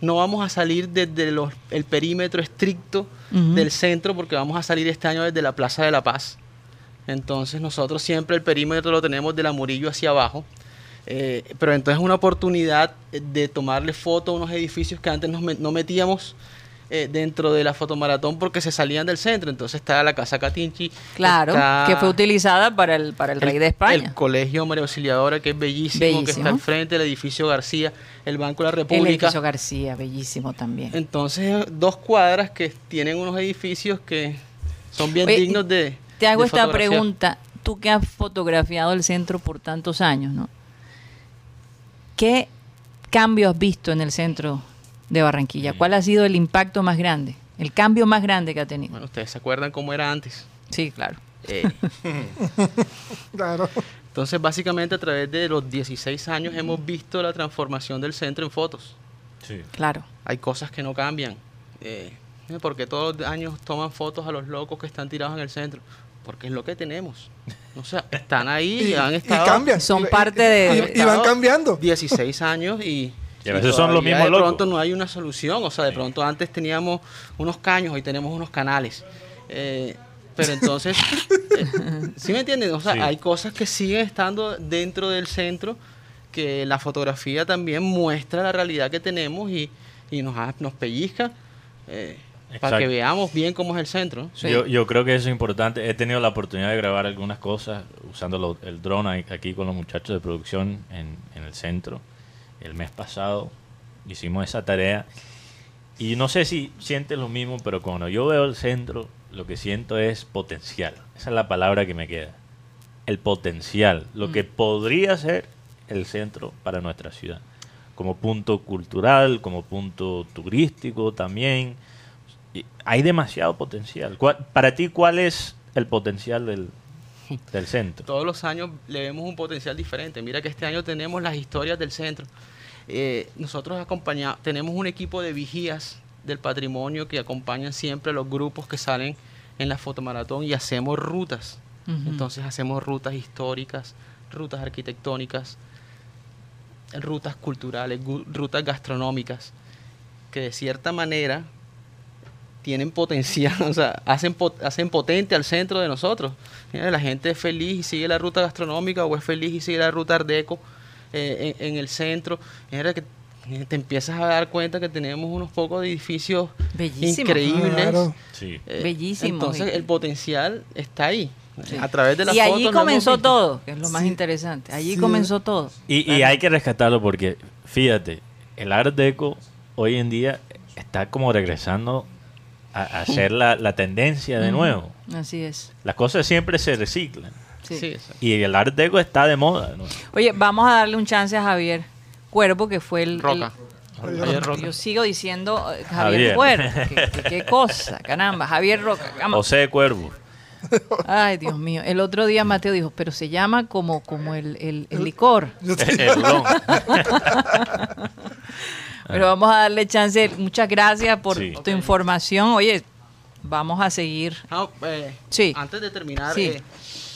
No vamos a salir desde los, el perímetro estricto del centro porque vamos a salir este año desde la Plaza de la Paz. Entonces nosotros siempre el perímetro lo tenemos de la Murillo hacia abajo. Eh, pero entonces es una oportunidad de tomarle foto a unos edificios que antes nos no metíamos eh, dentro de la fotomaratón porque se salían del centro. Entonces está la Casa Catinchi. Claro, está que fue utilizada para el, para el, rey de España. El Colegio María Auxiliadora, que es bellísimo, que está al frente, el edificio García, el Banco de la El República. edificio García, bellísimo también. Entonces, dos cuadras que tienen unos edificios que son bien Oye, dignos de. Te hago de esta pregunta, tú que has fotografiado el centro por tantos años, ¿no? ¿Qué cambio has visto en el centro de Barranquilla? ¿Cuál ha sido el impacto más grande? El cambio más grande que ha tenido. Bueno, ustedes se acuerdan cómo era antes. Sí, claro. Eh, (laughs) Claro. entonces, básicamente, a través de los 16 años hemos visto la transformación del centro en fotos. Sí. Claro. Hay cosas que no cambian. Eh, porque todos los años toman fotos a los locos que están tirados en el centro. Porque es lo que tenemos. O sea, están ahí (laughs) y, han estado cambian. Son Y- parte y- de- Y, y van cambiando. 16 años y... Y a veces son los mismos De locos. pronto no hay una solución. O sea, de pronto antes teníamos unos caños, hoy tenemos unos canales. Eh, pero entonces, (laughs) eh, ¿sí me entienden? O sea, Sí. hay cosas que siguen estando dentro del centro que la fotografía también muestra la realidad que tenemos y, y nos, nos pellizca eh, para que veamos bien cómo es el centro. Yo, yo creo que eso es importante. He tenido la oportunidad de grabar algunas cosas usando lo- el drone aquí con los muchachos de producción en, en el centro. El mes pasado hicimos esa tarea. Y no sé si sientes lo mismo, pero cuando yo veo el centro, lo que siento es potencial. Esa es la palabra que me queda. El potencial. Lo que podría ser el centro para nuestra ciudad. Como punto cultural, como punto turístico también. Hay demasiado potencial. ¿Cuál- para ti, ¿cuál es el potencial del, (laughs) del centro? Todos los años le vemos un potencial diferente. Mira que este año tenemos las historias del centro. Eh, nosotros acompaña- tenemos un equipo de vigías del patrimonio que acompañan siempre a los grupos que salen en la fotomaratón y hacemos rutas. Entonces hacemos rutas históricas, rutas arquitectónicas, rutas culturales, rutas gastronómicas, que de cierta manera tienen potencial, (laughs) o sea, hacen, hacen potente al centro de nosotros. Mira, La gente es feliz y sigue la ruta gastronómica o es feliz y sigue la ruta ardeco en, en el centro. Mira que te empiezas a dar cuenta que tenemos unos pocos de edificios Bellísimos. increíbles. Claro. Sí. Eh, Bellísimos. Entonces el potencial está ahí. Sí. A través de las y allí fotos comenzó todo, que es lo más Sí. interesante. Allí Sí. comenzó todo. Y, y hay que rescatarlo porque, fíjate, el Art Deco hoy en día está como regresando a, a ser la, la tendencia de nuevo. Así es. Las cosas siempre se reciclan. Sí. Y el Art Deco está de moda. Oye, vamos a darle un chance a Javier Cuervo, que fue el... Roca. el- Javier Roca. yo sigo diciendo eh, Javier, Javier. Cuervo. (laughs) ¿Qué, qué- qué cosa, caramba. Javier Roca. José Cuervo. Ay, Dios mío. El otro día Mateo dijo, pero se llama como, como el, el- el licor. (laughs) El ron. (laughs) Pero vamos a darle chance. Muchas gracias por Sí. tu información. Oye, vamos a seguir. Ah, eh, Sí. Antes de terminar, Sí. eh,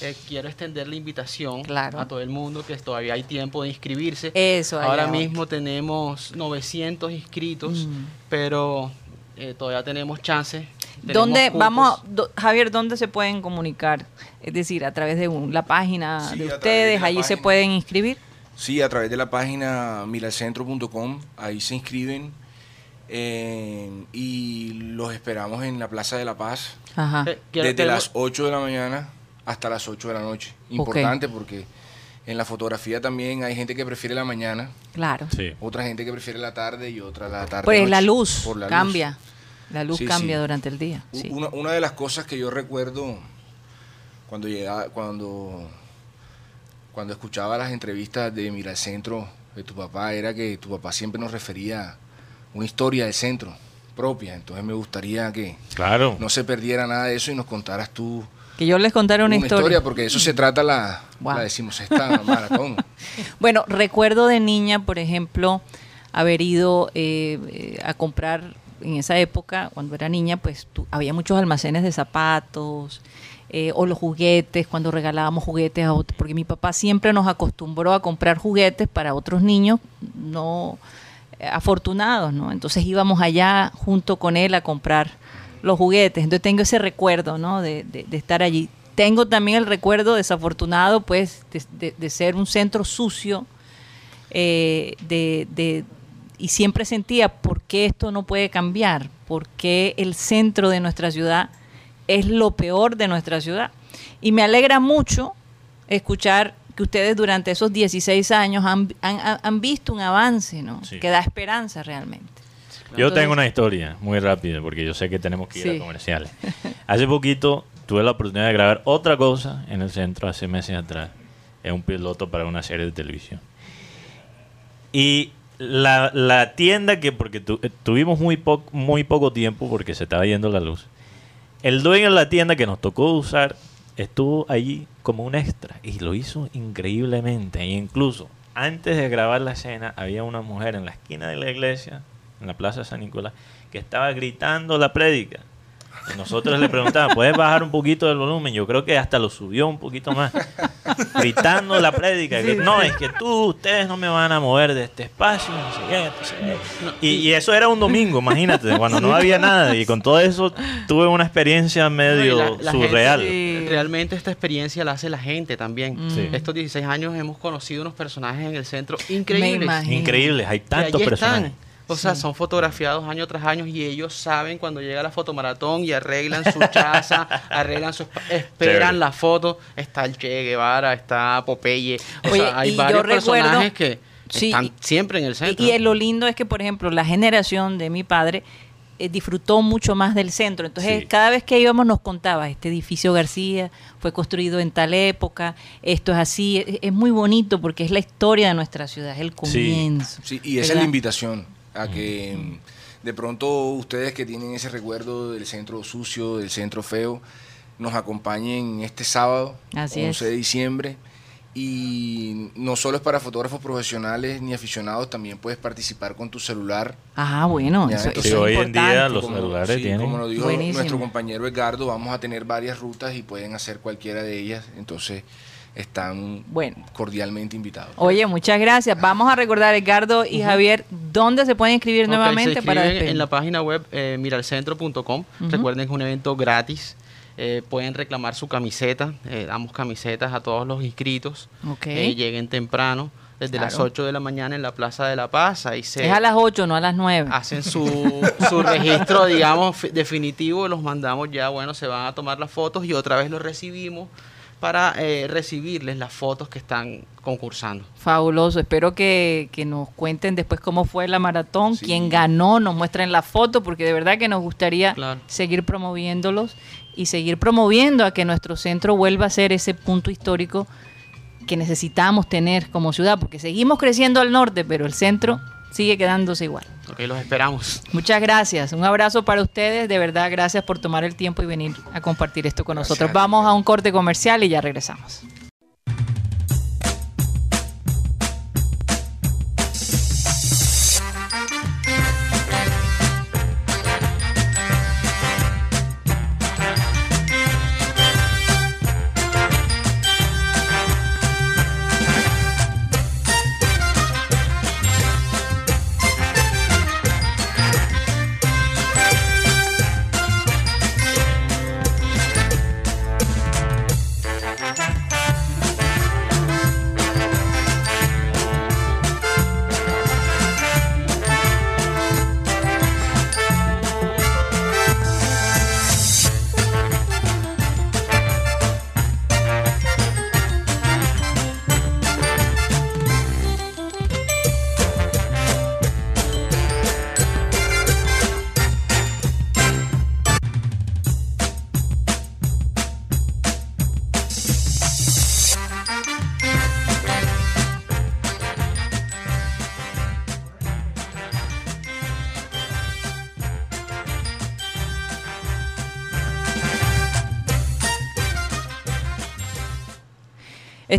eh, quiero extender la invitación Claro. a todo el mundo que todavía hay tiempo de inscribirse. Eso, Ahora mismo tenemos 900 inscritos, Mm. pero eh, todavía tenemos chance. tenemos ¿Dónde cupos. vamos, a- do- Javier, dónde se pueden comunicar? Es decir, a través de un- la página Sí, de ustedes, de allí se página. pueden inscribir. Sí, a través de la página miralcentro.com, ahí se inscriben eh, y los esperamos en la Plaza de la Paz Ajá. Eh, desde las 8 de la mañana hasta las 8 de la noche. Importante porque en la fotografía también hay gente que prefiere la mañana, Claro. Sí. otra gente que prefiere la tarde y otra la tarde. Pues la luz por la luz. cambia. La luz Sí, cambia sí. durante el día. Una, una de las cosas que yo recuerdo cuando llegaba, cuando, cuando escuchaba las entrevistas de Mira el Centro de tu papá era que tu papá siempre nos refería a una historia del centro propia. Entonces me gustaría que Claro. no se perdiera nada de eso y nos contaras tú Que yo les contaré una, historia. porque de eso se trata la, Wow. la decimosexta (laughs) maratón. Bueno, recuerdo de niña, por ejemplo, haber ido eh, eh, a comprar en esa época, cuando era niña, pues tú- había muchos almacenes de zapatos eh, o los juguetes, cuando regalábamos juguetes a otros, porque mi papá siempre nos acostumbró a comprar juguetes para otros niños no eh, afortunados, ¿no? Entonces íbamos allá junto con él a comprar los juguetes. Entonces tengo ese recuerdo, ¿no? De, de- estar allí. Tengo también el recuerdo desafortunado, pues, de, de- ser un centro sucio eh, de- y siempre sentía por qué esto no puede cambiar, por qué el centro de nuestra ciudad es lo peor de nuestra ciudad. Y me alegra mucho escuchar que ustedes durante esos 16 años han, han- han visto un avance, ¿no? Sí. Que da esperanza realmente. Yo Entonces- tengo una historia muy rápida porque yo sé que tenemos que ir Sí. a comerciales. (laughs) Hace poquito tuve la oportunidad de grabar otra cosa en el centro hace meses atrás. Es un piloto para una serie de televisión. Y la, la tienda que, porque tu- eh, tuvimos muy, po- muy poco tiempo porque se estaba yendo la luz, el dueño de la tienda que nos tocó usar estuvo allí como un extra y lo hizo increíblemente. E incluso antes de grabar la escena había una mujer en la esquina de la iglesia, en la plaza San Nicolás, que estaba gritando la prédica. Nosotros le preguntábamos, ¿puedes bajar un poquito del volumen? Yo creo que hasta lo subió un poquito más. Gritando la prédica. que, no, es que tú, ustedes no me van a mover de este espacio. no sé qué, no sé qué". Y, y eso era un domingo, imagínate, cuando no había nada. Y con todo eso tuve una experiencia medio No, y la- la gente- surreal. Sí. Realmente esta experiencia la hace la gente también. Mm. Sí. Estos 16 años hemos conocido unos personajes en el centro increíbles. Increíbles, hay tantos personajes. están. O sea, son fotografiados año tras año y ellos saben cuando llega la fotomaratón y arreglan su chaza, (laughs) arreglan su esperan Chévere. la foto. Está el Che Guevara, está Popeye. O Oye, sea, hay y yo varios recuerdo- personajes que están siempre en el centro. Y, y lo lindo es que, por ejemplo, la generación de mi padre eh, disfrutó mucho más del centro. Entonces, Sí. cada vez que íbamos nos contaba, este edificio García fue construido en tal época, esto es así. Es, es muy bonito porque es la historia de nuestra ciudad, es el comienzo. Sí, y esa es la invitación a que de pronto ustedes que tienen ese recuerdo del centro sucio, del centro feo, nos acompañen este sábado, Así 11 es. de diciembre. Y no solo es para fotógrafos profesionales ni aficionados, también puedes participar con tu celular. Ah, bueno, Ya, eso, entonces, eso Sí, es hoy en día los Como- celulares sí, tienen. Como lo dijo Buenísimo. nuestro compañero Edgardo, vamos a tener varias rutas y pueden hacer cualquiera de ellas. Entonces están Bueno. cordialmente invitados. Oye, muchas gracias. Vamos a recordar, Edgardo y Javier, dónde se pueden inscribir nuevamente se para despedir? en la página web eh, miralcentro.com. Recuerden que es un evento gratis. Eh, pueden reclamar su camiseta. eh, damos camisetas a todos los inscritos. Ok. Eh, lleguen temprano, desde las Claro. 8 de la mañana en la Plaza de la Paz. Ahí se Es a las 8, no a las 9. hacen su, (laughs) su registro, digamos, fi- definitivo. Los mandamos ya, bueno, se van a tomar las fotos y otra vez los recibimos para eh, recibirles las fotos que están concursando. Fabuloso. Espero que, que nos cuenten después cómo fue la maratón, Sí. quién ganó, nos muestren la foto, porque de verdad que nos gustaría Claro. seguir promoviéndolos y seguir promoviendo a que nuestro centro vuelva a ser ese punto histórico que necesitamos tener como ciudad, porque seguimos creciendo al norte, pero el centro sigue quedándose igual. Ok, los esperamos. Muchas gracias. Un abrazo para ustedes. De verdad, gracias por tomar el tiempo y venir a compartir esto con Gracias nosotros. Vamos a un corte comercial y ya regresamos.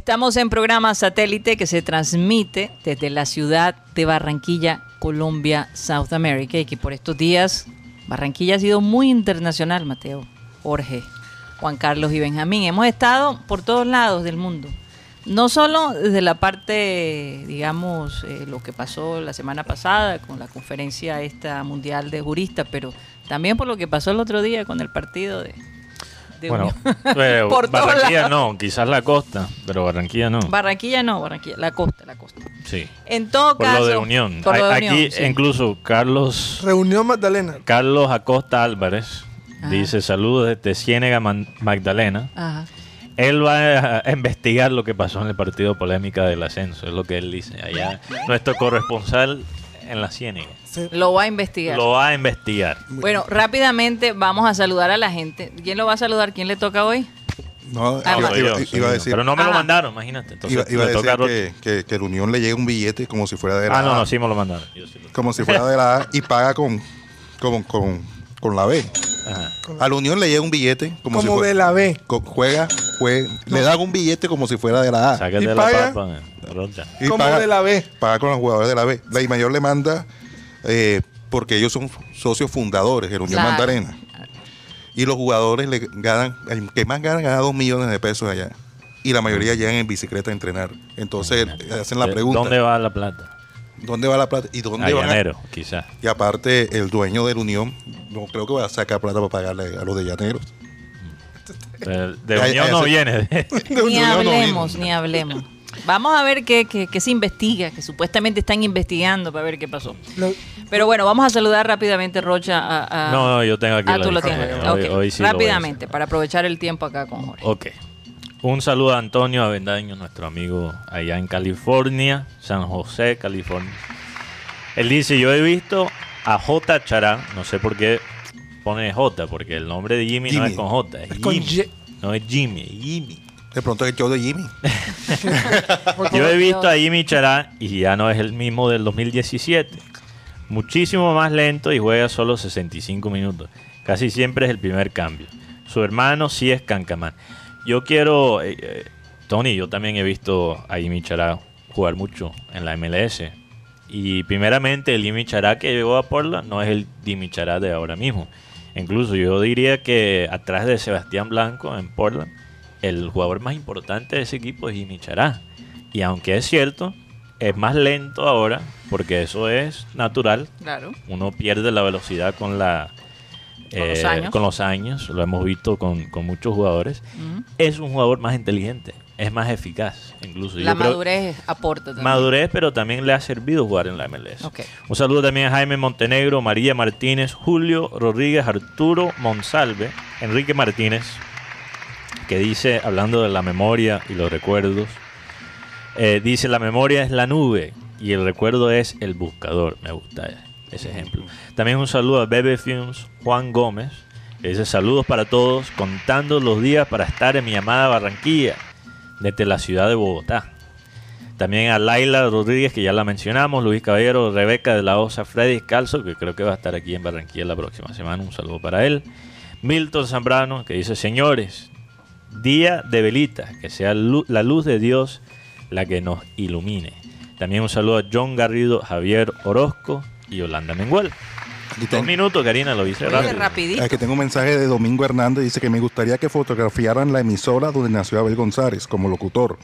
Estamos en programa satélite que se transmite desde la ciudad de Barranquilla, Colombia, South America, y que por estos días Barranquilla ha sido muy internacional, Mateo, Jorge, Juan Carlos y Benjamín. Hemos estado por todos lados del mundo. No solo desde la parte, digamos, eh, lo que pasó la semana pasada con la conferencia esta mundial de juristas, pero también por lo que pasó el otro día con el partido de, de Bueno, Unión. pero (laughs) (laughs) Por todos Barranquilla no, quizás la costa, pero Barranquilla no. Barranquilla no, Barranquilla, la costa, la costa. Sí. En todo Por caso. lo de Unión. por lo de Aquí Unión, sí. incluso Carlos Reunión Magdalena. Carlos Acosta Álvarez Ajá. dice saludos desde Ciénega Magdalena. Ajá. Él va a, a investigar lo que pasó en el partido polémica del ascenso, es lo que él dice. Allá nuestro corresponsal en la Ciénega Lo va a investigar. lo va a investigar. Bueno, rápidamente vamos a saludar a la gente. ¿Quién lo va a saludar? ¿Quién le toca hoy? No, Ah, iba, Soy iba- yo, iba soy a yo. decir, Pero no me lo mandaron, imagínate. Entonces iba, iba a decir que, que, que el Unión le llega un billete como si fuera de la Ah, no, no, sí me lo mandaron. Yo sí lo- como si fuera de la A y (laughs) paga con, con, con, con la B. Ajá. A la Unión le llega un billete como, Como si fuera de la B. co- juega, juega, le dan un billete como si fuera de la A. Sácate ¿Y la paga? papa, Rocha. Y Como de la B. Paga con los jugadores de la B. La I mayor le manda eh, porque ellos son socios fundadores, el Unión Claro. Magdalena. Y los jugadores le ganan, el que más gana, gana dos millones de pesos allá. Y la mayoría llegan en bicicleta a entrenar. Entonces hacen la ¿De pregunta: ¿Dónde va la plata? ¿Dónde va la plata? ¿Y dónde A van a- Llanero, quizás. Y aparte, el dueño de la Unión, no creo que va a sacar plata para pagarle a los de Llaneros. De, (laughs) Unión no viene. Ni hablemos, ni hablemos. Vamos a ver qué, qué- qué se investiga, que supuestamente están investigando para ver qué pasó. Pero bueno, vamos a saludar rápidamente, Rocha. A, a- No, no, yo tengo aquí Ah, la tú lo tienes. Hoy- Ok, hoy sí lo voy a rápidamente, para aprovechar el tiempo acá con Jorge. Ok. Un saludo a Antonio Avendaño, nuestro amigo allá en California, San José, California. Él dice, yo he visto a J. Chará, no sé por qué pone J, porque el nombre de Jimmy, no es con J, es Es con Jimmy. Y. No es Jimmy, es Jimmy. De pronto el show de Jimmy. (laughs) Yo he visto a Jimmy Chará y ya no es el mismo del 2017. Muchísimo más lento y juega solo 65 minutos. Casi siempre es el primer cambio. Su hermano sí es Cancamán. Yo quiero, eh, eh, Tony, yo también he visto a Jimmy Chará jugar mucho en la MLS. Y primeramente el Jimmy Chará que llegó a Portland no es el Jimmy Chará de ahora mismo. Incluso yo diría que atrás de Sebastián Blanco en Portland, el jugador más importante de ese equipo es Jimmy Chará. Y aunque es cierto, es más lento ahora, porque eso es natural. Claro. Uno pierde la velocidad con la Con los eh, años. con los años, lo hemos visto con, con muchos jugadores. Ujú. Es un jugador más inteligente, es más eficaz, incluso. La Yo creo- madurez aporta también. madurez, pero también le ha servido jugar en la MLS. Ok. Un saludo también a Jaime Montenegro, María Martínez, Julio Rodríguez, Arturo Monsalve, Enrique Martínez, que dice, hablando de la memoria y los recuerdos, eh, dice, la memoria es la nube y el recuerdo es el buscador. Me gusta ese ejemplo. También un saludo a Bebe Films, Juan Gómez, que dice, saludos para todos, contando los días para estar en mi amada Barranquilla, desde la ciudad de Bogotá. También a Laila Rodríguez, que ya la mencionamos, Luis Caballero, Rebeca de la Osa, Freddy Calzo, que creo que va a estar aquí en Barranquilla la próxima semana. Un saludo para él. Milton Zambrano, que dice, señores, día de velita, que sea la luz de Dios la que nos ilumine. También un saludo a John Garrido, Javier Orozco Yolanda Menguel. Aquí Dos tengo- minutos, Karina, lo hice rápido. rapidito. Aquí tengo un mensaje de Domingo Hernández. Dice que me gustaría que fotografiaran la emisora donde nació Abel González como locutor.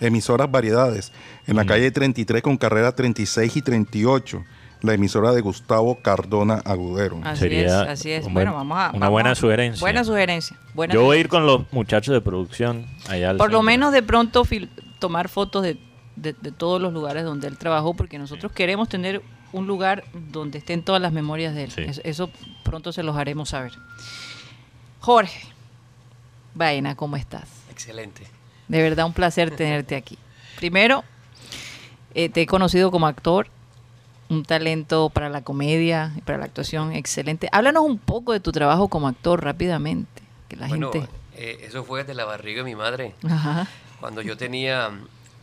Emisoras variedades. En la calle 33 con carrera 36 y 38. La emisora de Gustavo Cardona Agudero. Así Sería es, así es. un Bueno, buen- vamos a. una vamos buena a- sugerencia. Buena sugerencia. buena Yo voy a ir con los muchachos de producción allá al Por lo menos de pronto fil- tomar fotos de, de- de todos los lugares donde él trabajó, porque nosotros queremos tener un lugar donde estén todas las memorias de él. Sí. Eso, eso pronto se los haremos saber. Jorge, Vaina, ¿cómo estás? Excelente. De verdad un placer (laughs) tenerte aquí. Primero, eh, te he conocido como actor, un talento para la comedia y para la actuación excelente. Háblanos un poco de tu trabajo como actor rápidamente, que la bueno, gente... eh, eso fue desde la barriga de mi madre. Ajá. Cuando yo tenía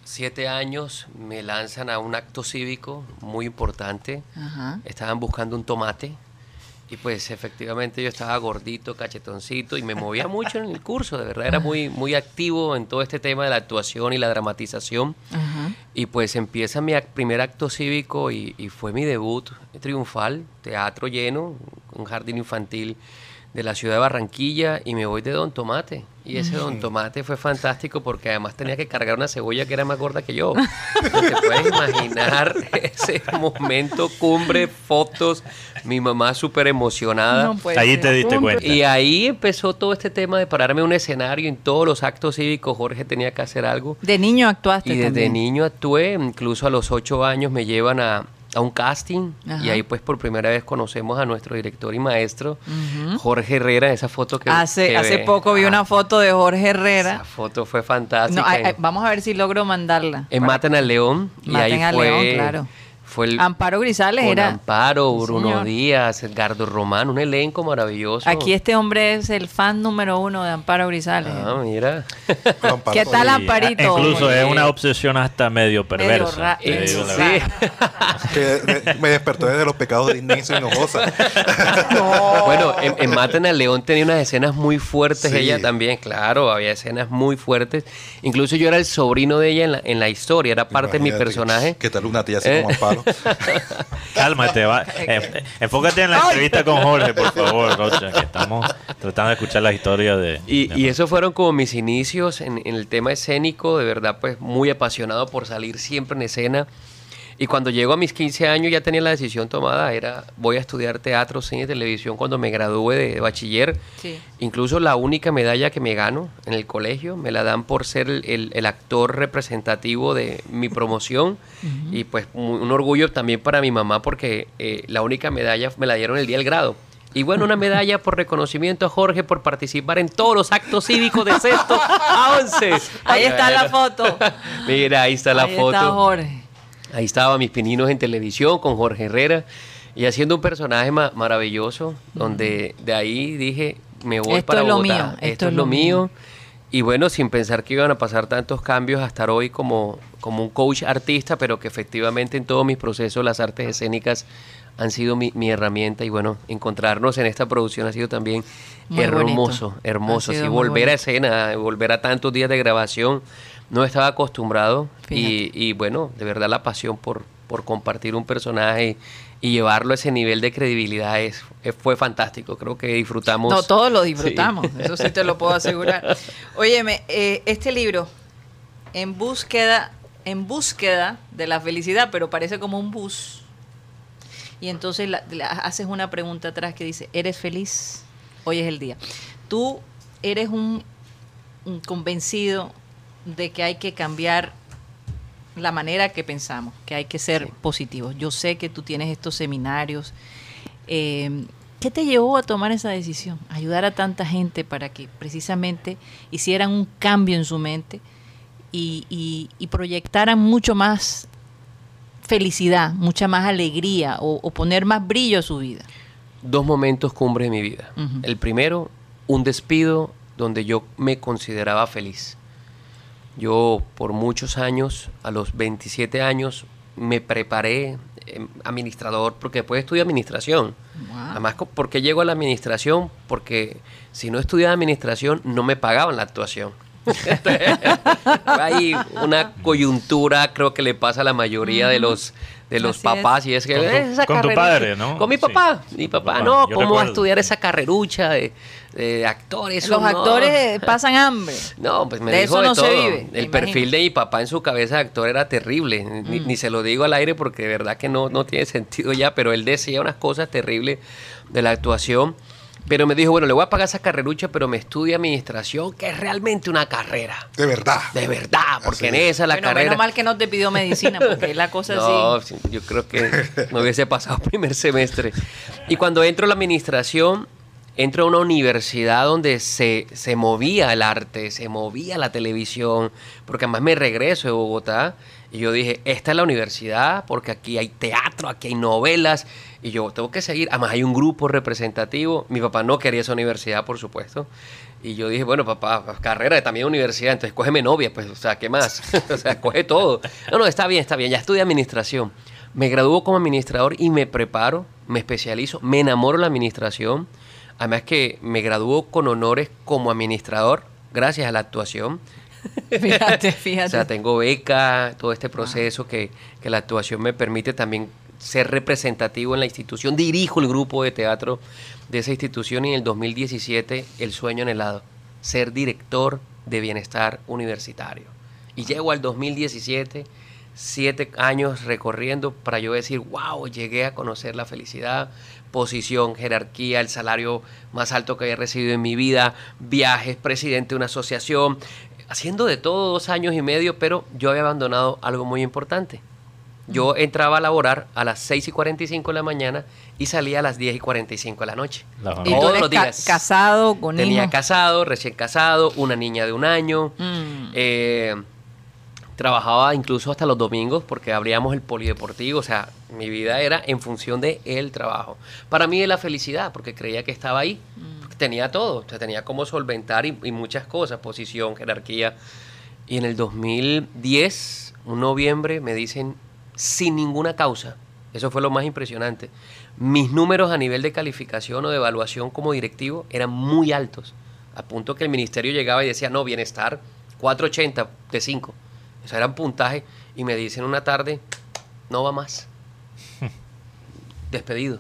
siete años, me lanzan a un acto cívico muy importante. Ajá. Estaban buscando un tomate. Y pues efectivamente yo estaba gordito, cachetoncito y me movía (laughs) mucho en el curso, de verdad era muy, muy activo en todo este tema de la actuación y la dramatización. Ajá. Y pues empieza mi primer acto cívico y, y fue mi debut triunfal, teatro lleno, un jardín infantil de la ciudad de Barranquilla y me voy de Don Tomate. Y ese Don Tomate fue fantástico porque además tenía que cargar una cebolla que era más gorda que yo. (laughs) Te puedes imaginar (laughs) ese momento, cumbre, fotos, mi mamá súper emocionada. No Ahí ser. te diste cuenta. Y ahí empezó todo este tema de pararme un escenario. En todos los actos cívicos Jorge tenía que hacer algo. De niño actuaste Y desde también. niño actué, incluso a los ocho años me llevan a, a un casting Ajá. y ahí pues por primera vez conocemos a nuestro director y maestro, Jorge Herrera, esa foto que... Hace, que hace ve- poco vi Ah, una foto de Jorge Herrera. Esa foto fue fantástica. No, vamos a ver si logro mandarla. en Maten al León. y Maten ahí al fue, León, claro. Fue el... Amparo Grisales con era. Amparo, Bruno señor. Díaz, Edgardo Román, un elenco maravilloso. Aquí este hombre es el fan número uno de Amparo Grisales. Ah, mira. ¿Qué tal. Amparito? Incluso es una obsesión hasta medio perversa. Sí. me despertó desde los pecados de Ignacio Hinojosa. (laughs) Bueno, en, en Maten al León tenía unas escenas muy fuertes, Sí. ella también, claro, había escenas muy fuertes. Incluso yo era el sobrino de ella en la, en la historia, era parte de mi personaje. ¿Qué tal una tía así Eh. como Amparo? (laughs) Cálmate, va. (laughs) Eh, enfócate en la entrevista con Jorge, por (laughs) favor, Rocha, que estamos tratando de escuchar la historia de... Y, de- y esos fueron como mis inicios en, en el tema escénico, de verdad pues muy apasionado por salir siempre en escena. Y cuando llego a mis 15 años ya tenía la decisión tomada, era voy a estudiar teatro, cine y televisión cuando me gradué de bachiller. Sí. Incluso la única medalla que me gano en el colegio me la dan por ser el, el- el actor representativo de mi promoción y pues un orgullo también para mi mamá porque eh, la única medalla me la dieron el día del grado. Y bueno, una medalla por reconocimiento a Jorge por participar en todos los actos cívicos de sexto a once. Ahí está la foto. (laughs) Mira, ahí está la Ahí foto. está Jorge. Ahí estaba mis pininos en televisión con Jorge Herrera y haciendo un personaje ma- maravilloso, donde de ahí dije, me voy Esto para es lo Bogotá. mío, Esto, es lo mío. Y bueno, sin pensar que iban a pasar tantos cambios, a estar hoy como, como un coach artista, pero que efectivamente en todos mis procesos las artes escénicas han sido mi, mi herramienta. Y bueno, encontrarnos en esta producción ha sido también Muy hermoso, bonito. hermoso. Así volver a escena, volver a tantos días de grabación, no estaba acostumbrado. Y, bueno, de verdad la pasión por, por compartir un personaje y llevarlo a ese nivel de credibilidad es, fue fantástico. Creo que disfrutamos. No, todos lo Sí. disfrutamos, eso sí te lo puedo asegurar. Óyeme, eh, este libro, En búsqueda, en búsqueda de la felicidad, pero parece como un bus. Y entonces la- la- haces una pregunta atrás que dice, ¿eres feliz? Hoy es el día. Tú eres un, un convencido de que hay que cambiar la manera que pensamos, que hay que ser Sí. positivos. Yo sé que tú tienes estos seminarios. Eh, ¿Qué te llevó a tomar esa decisión? Ayudar a tanta gente para que precisamente hicieran un cambio en su mente y, y- y proyectaran mucho más felicidad, mucha más alegría o, o poner más brillo a su vida. Dos momentos cumbre de mi vida. El primero, un despido donde yo me consideraba feliz. Yo por muchos años, a los 27 años, me preparé eh, administrador, porque después estudié administración. Wow. Además, ¿por qué llego a la administración? Porque si no estudiaba administración, no me pagaban la actuación. (laughs) Hay una coyuntura, creo que le pasa a la mayoría de los de los Así papás y es que Con tu- "Eh, esa con tu carrerucha". padre, ¿no? Con mi Sí. papá, mi papá, papá, no, yo ¿cómo va a estudiar esa carrerucha de, de actores? Los no. actores (laughs) pasan hambre. No, pues me De dijo eso de no se todo. vive, me El perfil de mi papá en su cabeza de actor era terrible. Ni, Mm. ni se lo digo al aire porque de verdad que no, no tiene sentido ya, pero él decía unas cosas terribles de la actuación. Pero me dijo, bueno, le voy a pagar esa carrerucha, pero me estudia administración, que es realmente una carrera. De verdad. De verdad, porque Así en es. esa la bueno, carrera... menos mal que no te pidió medicina, porque la cosa No, así. sí, yo creo que no hubiese pasado (laughs) primer semestre. Y cuando entro a la administración, entro a una universidad donde se, se movía el arte, se movía la televisión, porque además me regreso de Bogotá y yo dije, esta es la universidad, porque aquí hay teatro, aquí hay novelas, y yo tengo que seguir. Además hay un grupo representativo. Mi papá no quería esa universidad, por supuesto. Y yo dije, bueno, papá, carrera también universidad, entonces cógeme novia, pues, o sea, ¿qué más? (laughs) o sea, coge todo. No, no, está bien, está bien, ya estudié administración. Me gradúo como administrador y me preparo, me especializo, me enamoro de la administración. Además que me gradúo con honores como administrador, gracias a la actuación. (laughs) Fíjate, fíjate. (laughs) O sea, tengo beca, todo este proceso que, que la actuación me permite también ser representativo en la institución. Dirijo el grupo de teatro de esa institución y en el 2017 el sueño anhelado, ser director de bienestar universitario. Y llego al 2017, siete años recorriendo para yo decir, wow, llegué a conocer la felicidad, posición, jerarquía, el salario más alto que había recibido en mi vida, viajes, presidente de una asociación, haciendo de todo dos años y medio, pero yo había abandonado algo muy importante. Yo entraba a laborar a las 6 y 45 de la mañana y salía a las 10 y 45 de la noche. La Y tú Todos eres los ca- días. casado con Tenía hijos. casado, recién casado, una niña de un año. Mm. Eh, trabajaba incluso hasta los domingos porque abríamos el polideportivo. O sea, mi vida era en función de el trabajo. Para mí es la felicidad porque creía que estaba ahí. porque tenía todo. O sea, tenía cómo solventar y, y muchas cosas, posición, jerarquía. Y en el 2010, un noviembre, me dicen sin ninguna causa. Eso fue lo más impresionante. Mis números a nivel de calificación o de evaluación como directivo eran muy altos. A punto que el ministerio llegaba y decía, no, bienestar, 480 de 5. Eso eran puntajes. Y me dicen una tarde, no va más. (laughs) Despedido.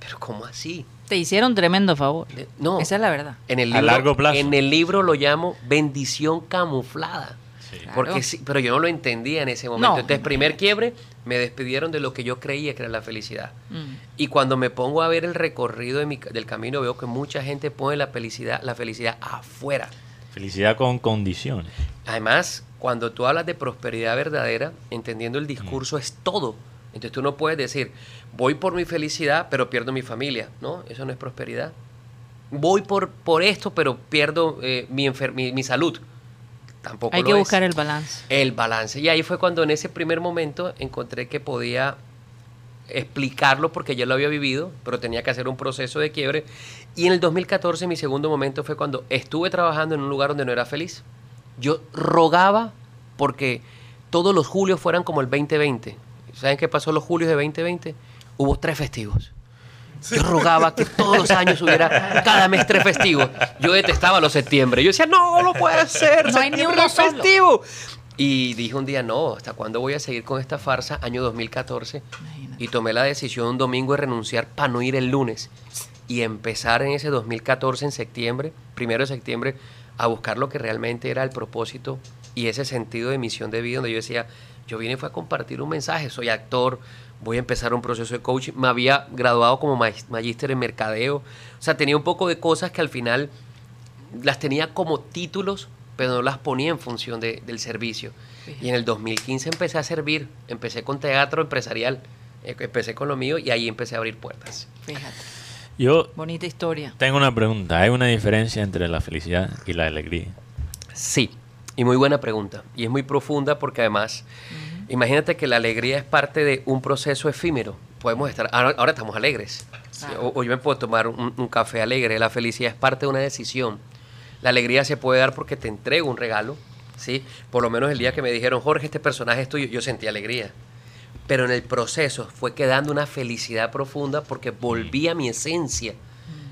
Pero ¿cómo así? Te hicieron tremendo favor. Eh, No. Esa es la verdad. En el A libro, largo plazo. En el libro lo llamo bendición camuflada. Claro. Porque sí, pero yo no lo entendía en ese momento. No, Entonces, primer quiebre, me despidieron de lo que yo creía que era la felicidad. Mm. Y cuando me pongo a ver el recorrido de mi ca- del camino, veo que mucha gente pone la felicidad, la felicidad afuera. Felicidad con condiciones. Además, cuando tú hablas de prosperidad verdadera, entendiendo el discurso es todo. Entonces tú no puedes decir, voy por mi felicidad, pero pierdo mi familia. No, eso no es prosperidad. Voy por, por esto, pero pierdo eh, mi, enfer- mi, mi salud. Tampoco Hay lo que es. buscar el balance. El balance. Y ahí fue cuando en ese primer momento encontré que podía explicarlo porque ya lo había vivido, pero tenía que hacer un proceso de quiebre. Y en el 2014 mi segundo momento fue cuando estuve trabajando en un lugar donde no era feliz. Yo rogaba porque todos los julios fueran como el 2020. ¿Saben qué pasó los julios de 2020? Hubo tres festivos. Yo rogaba que todos los años hubiera cada mes tres festivos. Yo detestaba los septiembre. Yo decía, no, no puede ser. No hay ni uno festivo. Y dije un día, no, ¿hasta cuándo voy a seguir con esta farsa? Año 2014. Imagínate. Y tomé la decisión un domingo de renunciar para no ir el lunes. Y empezar en ese 2014, en septiembre, primero de septiembre, a buscar lo que realmente era el propósito y ese sentido de misión de vida, donde yo decía, yo vine fue a compartir un mensaje, soy actor, voy a empezar un proceso de coaching, me había graduado como ma- magíster en mercadeo, o sea, tenía un poco de cosas que al final las tenía como títulos, pero no las ponía en función de- del servicio. Y en el 2015 empecé a servir, empecé con teatro empresarial, eh, empecé con lo mío y ahí empecé a abrir puertas. Fíjate. Yo Bonita historia. tengo una pregunta. ¿Hay una diferencia entre la felicidad y la alegría? Sí, y muy buena pregunta. Y es muy profunda porque además, imagínate que la alegría es parte de un proceso efímero. Podemos estar, ahora, ahora estamos alegres. Claro. O, o yo me puedo tomar un, un café alegre. La felicidad es parte de una decisión. La alegría se puede dar porque te entrego un regalo. ¿sí? Por lo menos el día que me dijeron, Jorge, este personaje es tuyo, yo sentí alegría. Pero en el proceso fue quedando una felicidad profunda porque volví a mi esencia.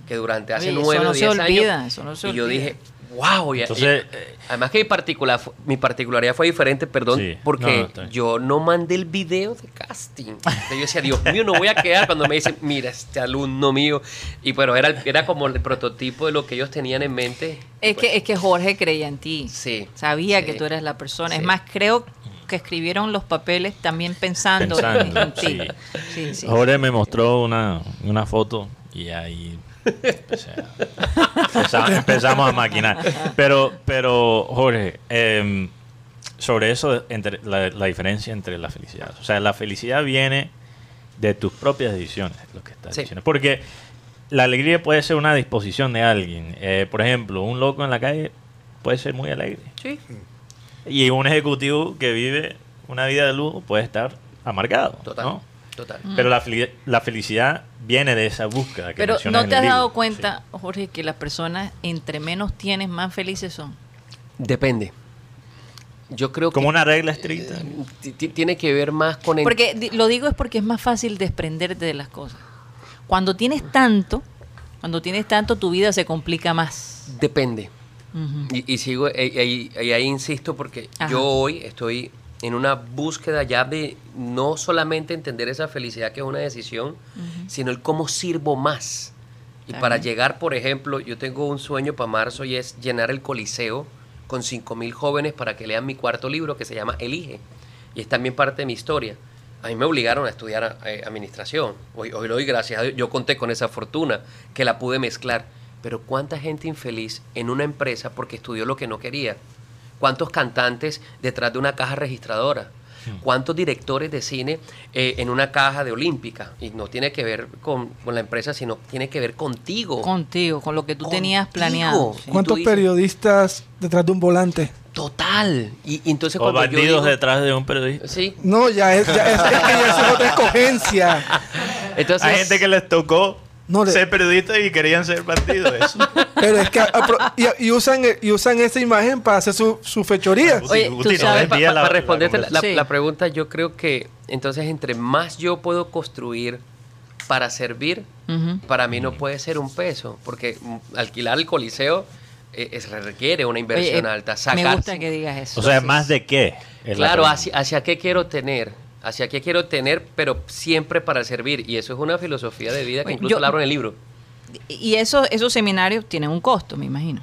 Que durante hace nueve no o diez olvida, años. eso no se y yo dije, wow. y- Entonces, y- además que mi, particular, mi particularidad fue diferente, perdón, Sí. porque No, no, yo no mandé el video de casting. Entonces yo decía, Dios mío, no voy a quedar cuando me dicen, mira, este alumno mío. Y bueno, era, era como el prototipo de lo que ellos tenían en mente. Es que, es que Jorge creía en ti. Sí. Sabía sí. que tú eras la persona. Sí. Es más, creo que escribieron los papeles también pensando, Pensando, en ti. sí. Sí, sí. Jorge me mostró una, una foto y ahí empezamos, empezamos a maquinar. Pero, pero Jorge, em, sobre eso, entre la, la diferencia entre la felicidad. O sea, la felicidad viene de tus propias decisiones, lo que estás Sí. diciendo. Porque la alegría puede ser una disposición de alguien. Eh, por ejemplo, un loco en la calle puede ser muy alegre. Sí. Y un ejecutivo que vive una vida de lujo puede estar amargado. Total. ¿no? Total. Pero la, la felicidad viene de esa búsqueda que Pero ¿no te has libro. dado cuenta, Jorge, que las personas entre menos tienes, más felices son? Depende. Yo creo. Como que una regla estricta. ti- tiene que ver más con... el- Porque lo digo es porque es más fácil desprenderte de las cosas. Cuando tienes tanto, cuando tienes tanto, tu vida se complica más. Depende. Y, y sigo, y, y- y ahí insisto porque Ajá. yo hoy estoy en una búsqueda ya de no solamente entender esa felicidad que es una decisión, sino el cómo sirvo más. Y para llegar, por ejemplo, yo tengo un sueño para marzo y es llenar el Coliseo con 5.000 jóvenes para que lean mi cuarto libro que se llama Elige. Y es también parte de mi historia. A mí me obligaron a estudiar eh, administración. Hoy, hoy lo doy gracias a Dios. Yo conté con esa fortuna que la pude mezclar. Pero ¿cuánta gente infeliz en una empresa porque estudió lo que no quería? ¿Cuántos cantantes detrás de una caja registradora? ¿Cuántos directores de cine eh, en una caja de olímpica? Y no tiene que ver con, con la empresa, sino tiene que ver contigo. Contigo, con lo que tú tenías planeado. ¿Cuántos dices, periodistas detrás de un volante? Total. Y, y entonces O yo bandidos digo- detrás de un periodista. Sí. No, ya es, ya es, es que ya esa es otra escogencia. (laughs) Entonces, Hay gente que les tocó No le- ser periodistas y querían ser bandidos. Eso. Pero es que y, y usan, y usan esa imagen para hacer su, su fechoría. Oye, tú no sabes- para responderte la, la- Sí. la pregunta, yo creo que entonces entre más yo puedo construir para servir, para mí no puede ser un peso, porque mm, alquilar el coliseo eh, es- requiere una inversión Oye, eh, alta. Me gusta que digas eso. O sea, ¿más de qué? Claro, hacia qué quiero tener, hacia qué quiero tener, pero siempre para servir. Y eso es una filosofía de vida que incluso yo- la hablo en el libro. Y esos, esos seminarios tienen un costo, me imagino.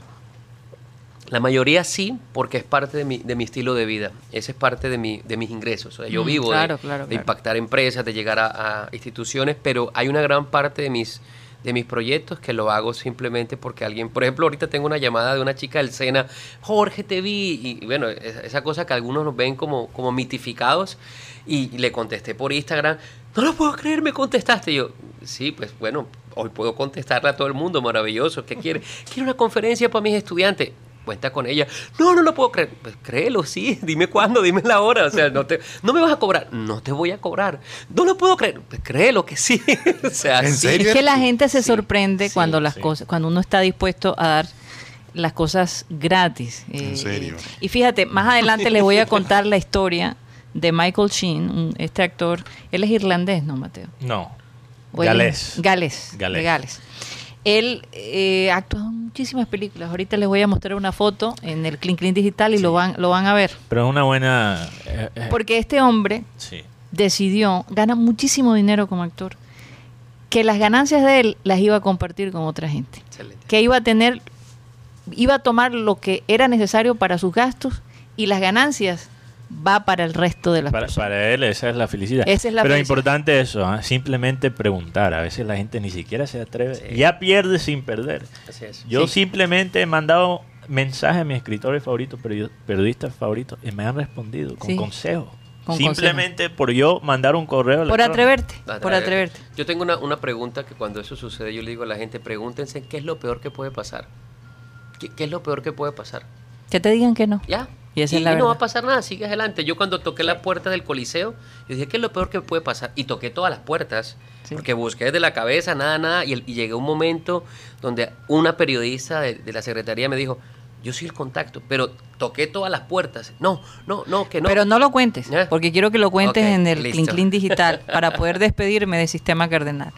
La mayoría sí, porque es parte de mi, de mi estilo de vida. Ese es parte de, mi, de mis ingresos. O sea, yo Mm, vivo de- claro, de, claro, claro. impactar empresas, de llegar a, a instituciones, pero hay una gran parte de mis, de mis proyectos que lo hago simplemente porque alguien, por ejemplo, ahorita tengo una llamada de una chica del SENA, Jorge, te vi, y, y bueno, esa, esa cosa que algunos nos ven como, como mitificados, y, le contesté por Instagram, no lo puedo creer, me contestaste. Y yo, sí, pues bueno, hoy puedo contestarle a todo el mundo, maravilloso, ¿qué quiere? Quiero una conferencia para mis estudiantes. Cuenta con ella. No, no lo puedo creer. Pues créelo, sí. Dime cuándo, dime la hora. O sea, no, te, no me vas a cobrar. No te voy a cobrar. No lo puedo creer. Pues créelo que sí. (laughs) o sea, ¿En sí. serio? Es que la gente se Sí, sorprende sí, cuando las sí. cosas, cuando uno está dispuesto a dar las cosas gratis. ¿En Eh, serio? Y fíjate, más adelante les voy a contar la historia de Michael Sheen, un- este actor. Él es irlandés, ¿no, Mateo? No. Galés. Gales. Galés. de Gales. Él eh, ha actuado en muchísimas películas. Ahorita les voy a mostrar una foto en el Clean Clean Digital y lo, van, lo van a ver. Pero es una buena... eh, eh, Porque este hombre sí. decidió, gana muchísimo dinero como actor, que las ganancias de él las iba a compartir con otra gente. Excelente. Que iba a tener, iba a tomar lo que era necesario para sus gastos y las ganancias va para el resto de las Para, personas. para él esa es la felicidad. Esa es la Pero felicidad. importante eso, ¿ah? simplemente preguntar. A veces la gente ni siquiera se atreve. Sí. Ya pierde sin perder. Así es. Yo Sí. simplemente he mandado mensajes a mis escritores favoritos, period- periodistas favoritos, y me han respondido con Sí. consejos. Con simplemente por yo mandar un correo. Por atreverte, por atreverte. Yo tengo una, una pregunta que cuando eso sucede yo le digo a la gente, pregúntense qué es lo peor que puede pasar. ¿Qué, qué es lo peor que puede pasar? Que te digan que no. Ya. Y esa es la no va a pasar nada, sigue adelante. Yo cuando toqué la puerta del Coliseo, yo dije, ¿qué es lo peor que puede pasar? Y toqué todas las puertas, Sí. porque busqué desde la cabeza, nada, nada, y, el- y llegué a un momento donde una periodista de, de la Secretaría me dijo, yo soy el contacto, pero toqué todas las puertas. No, no, no, que no. Pero no lo cuentes, ¿Eh? porque quiero que lo cuentes en el. Clean Clean Digital (laughs) para poder despedirme de Sistema Cardenal.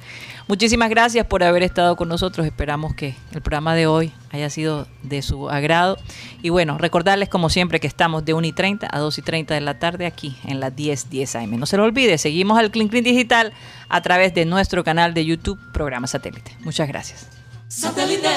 Muchísimas gracias por haber estado con nosotros. Esperamos que el programa de hoy haya sido de su agrado. Y bueno, recordarles como siempre que estamos de 1 y 30 a 2 y 30 de la tarde aquí en la 10 10 AM. No se lo olvide, seguimos al Clean Clean Digital a través de nuestro canal de YouTube, Programa Satélite. Muchas gracias. Satellite.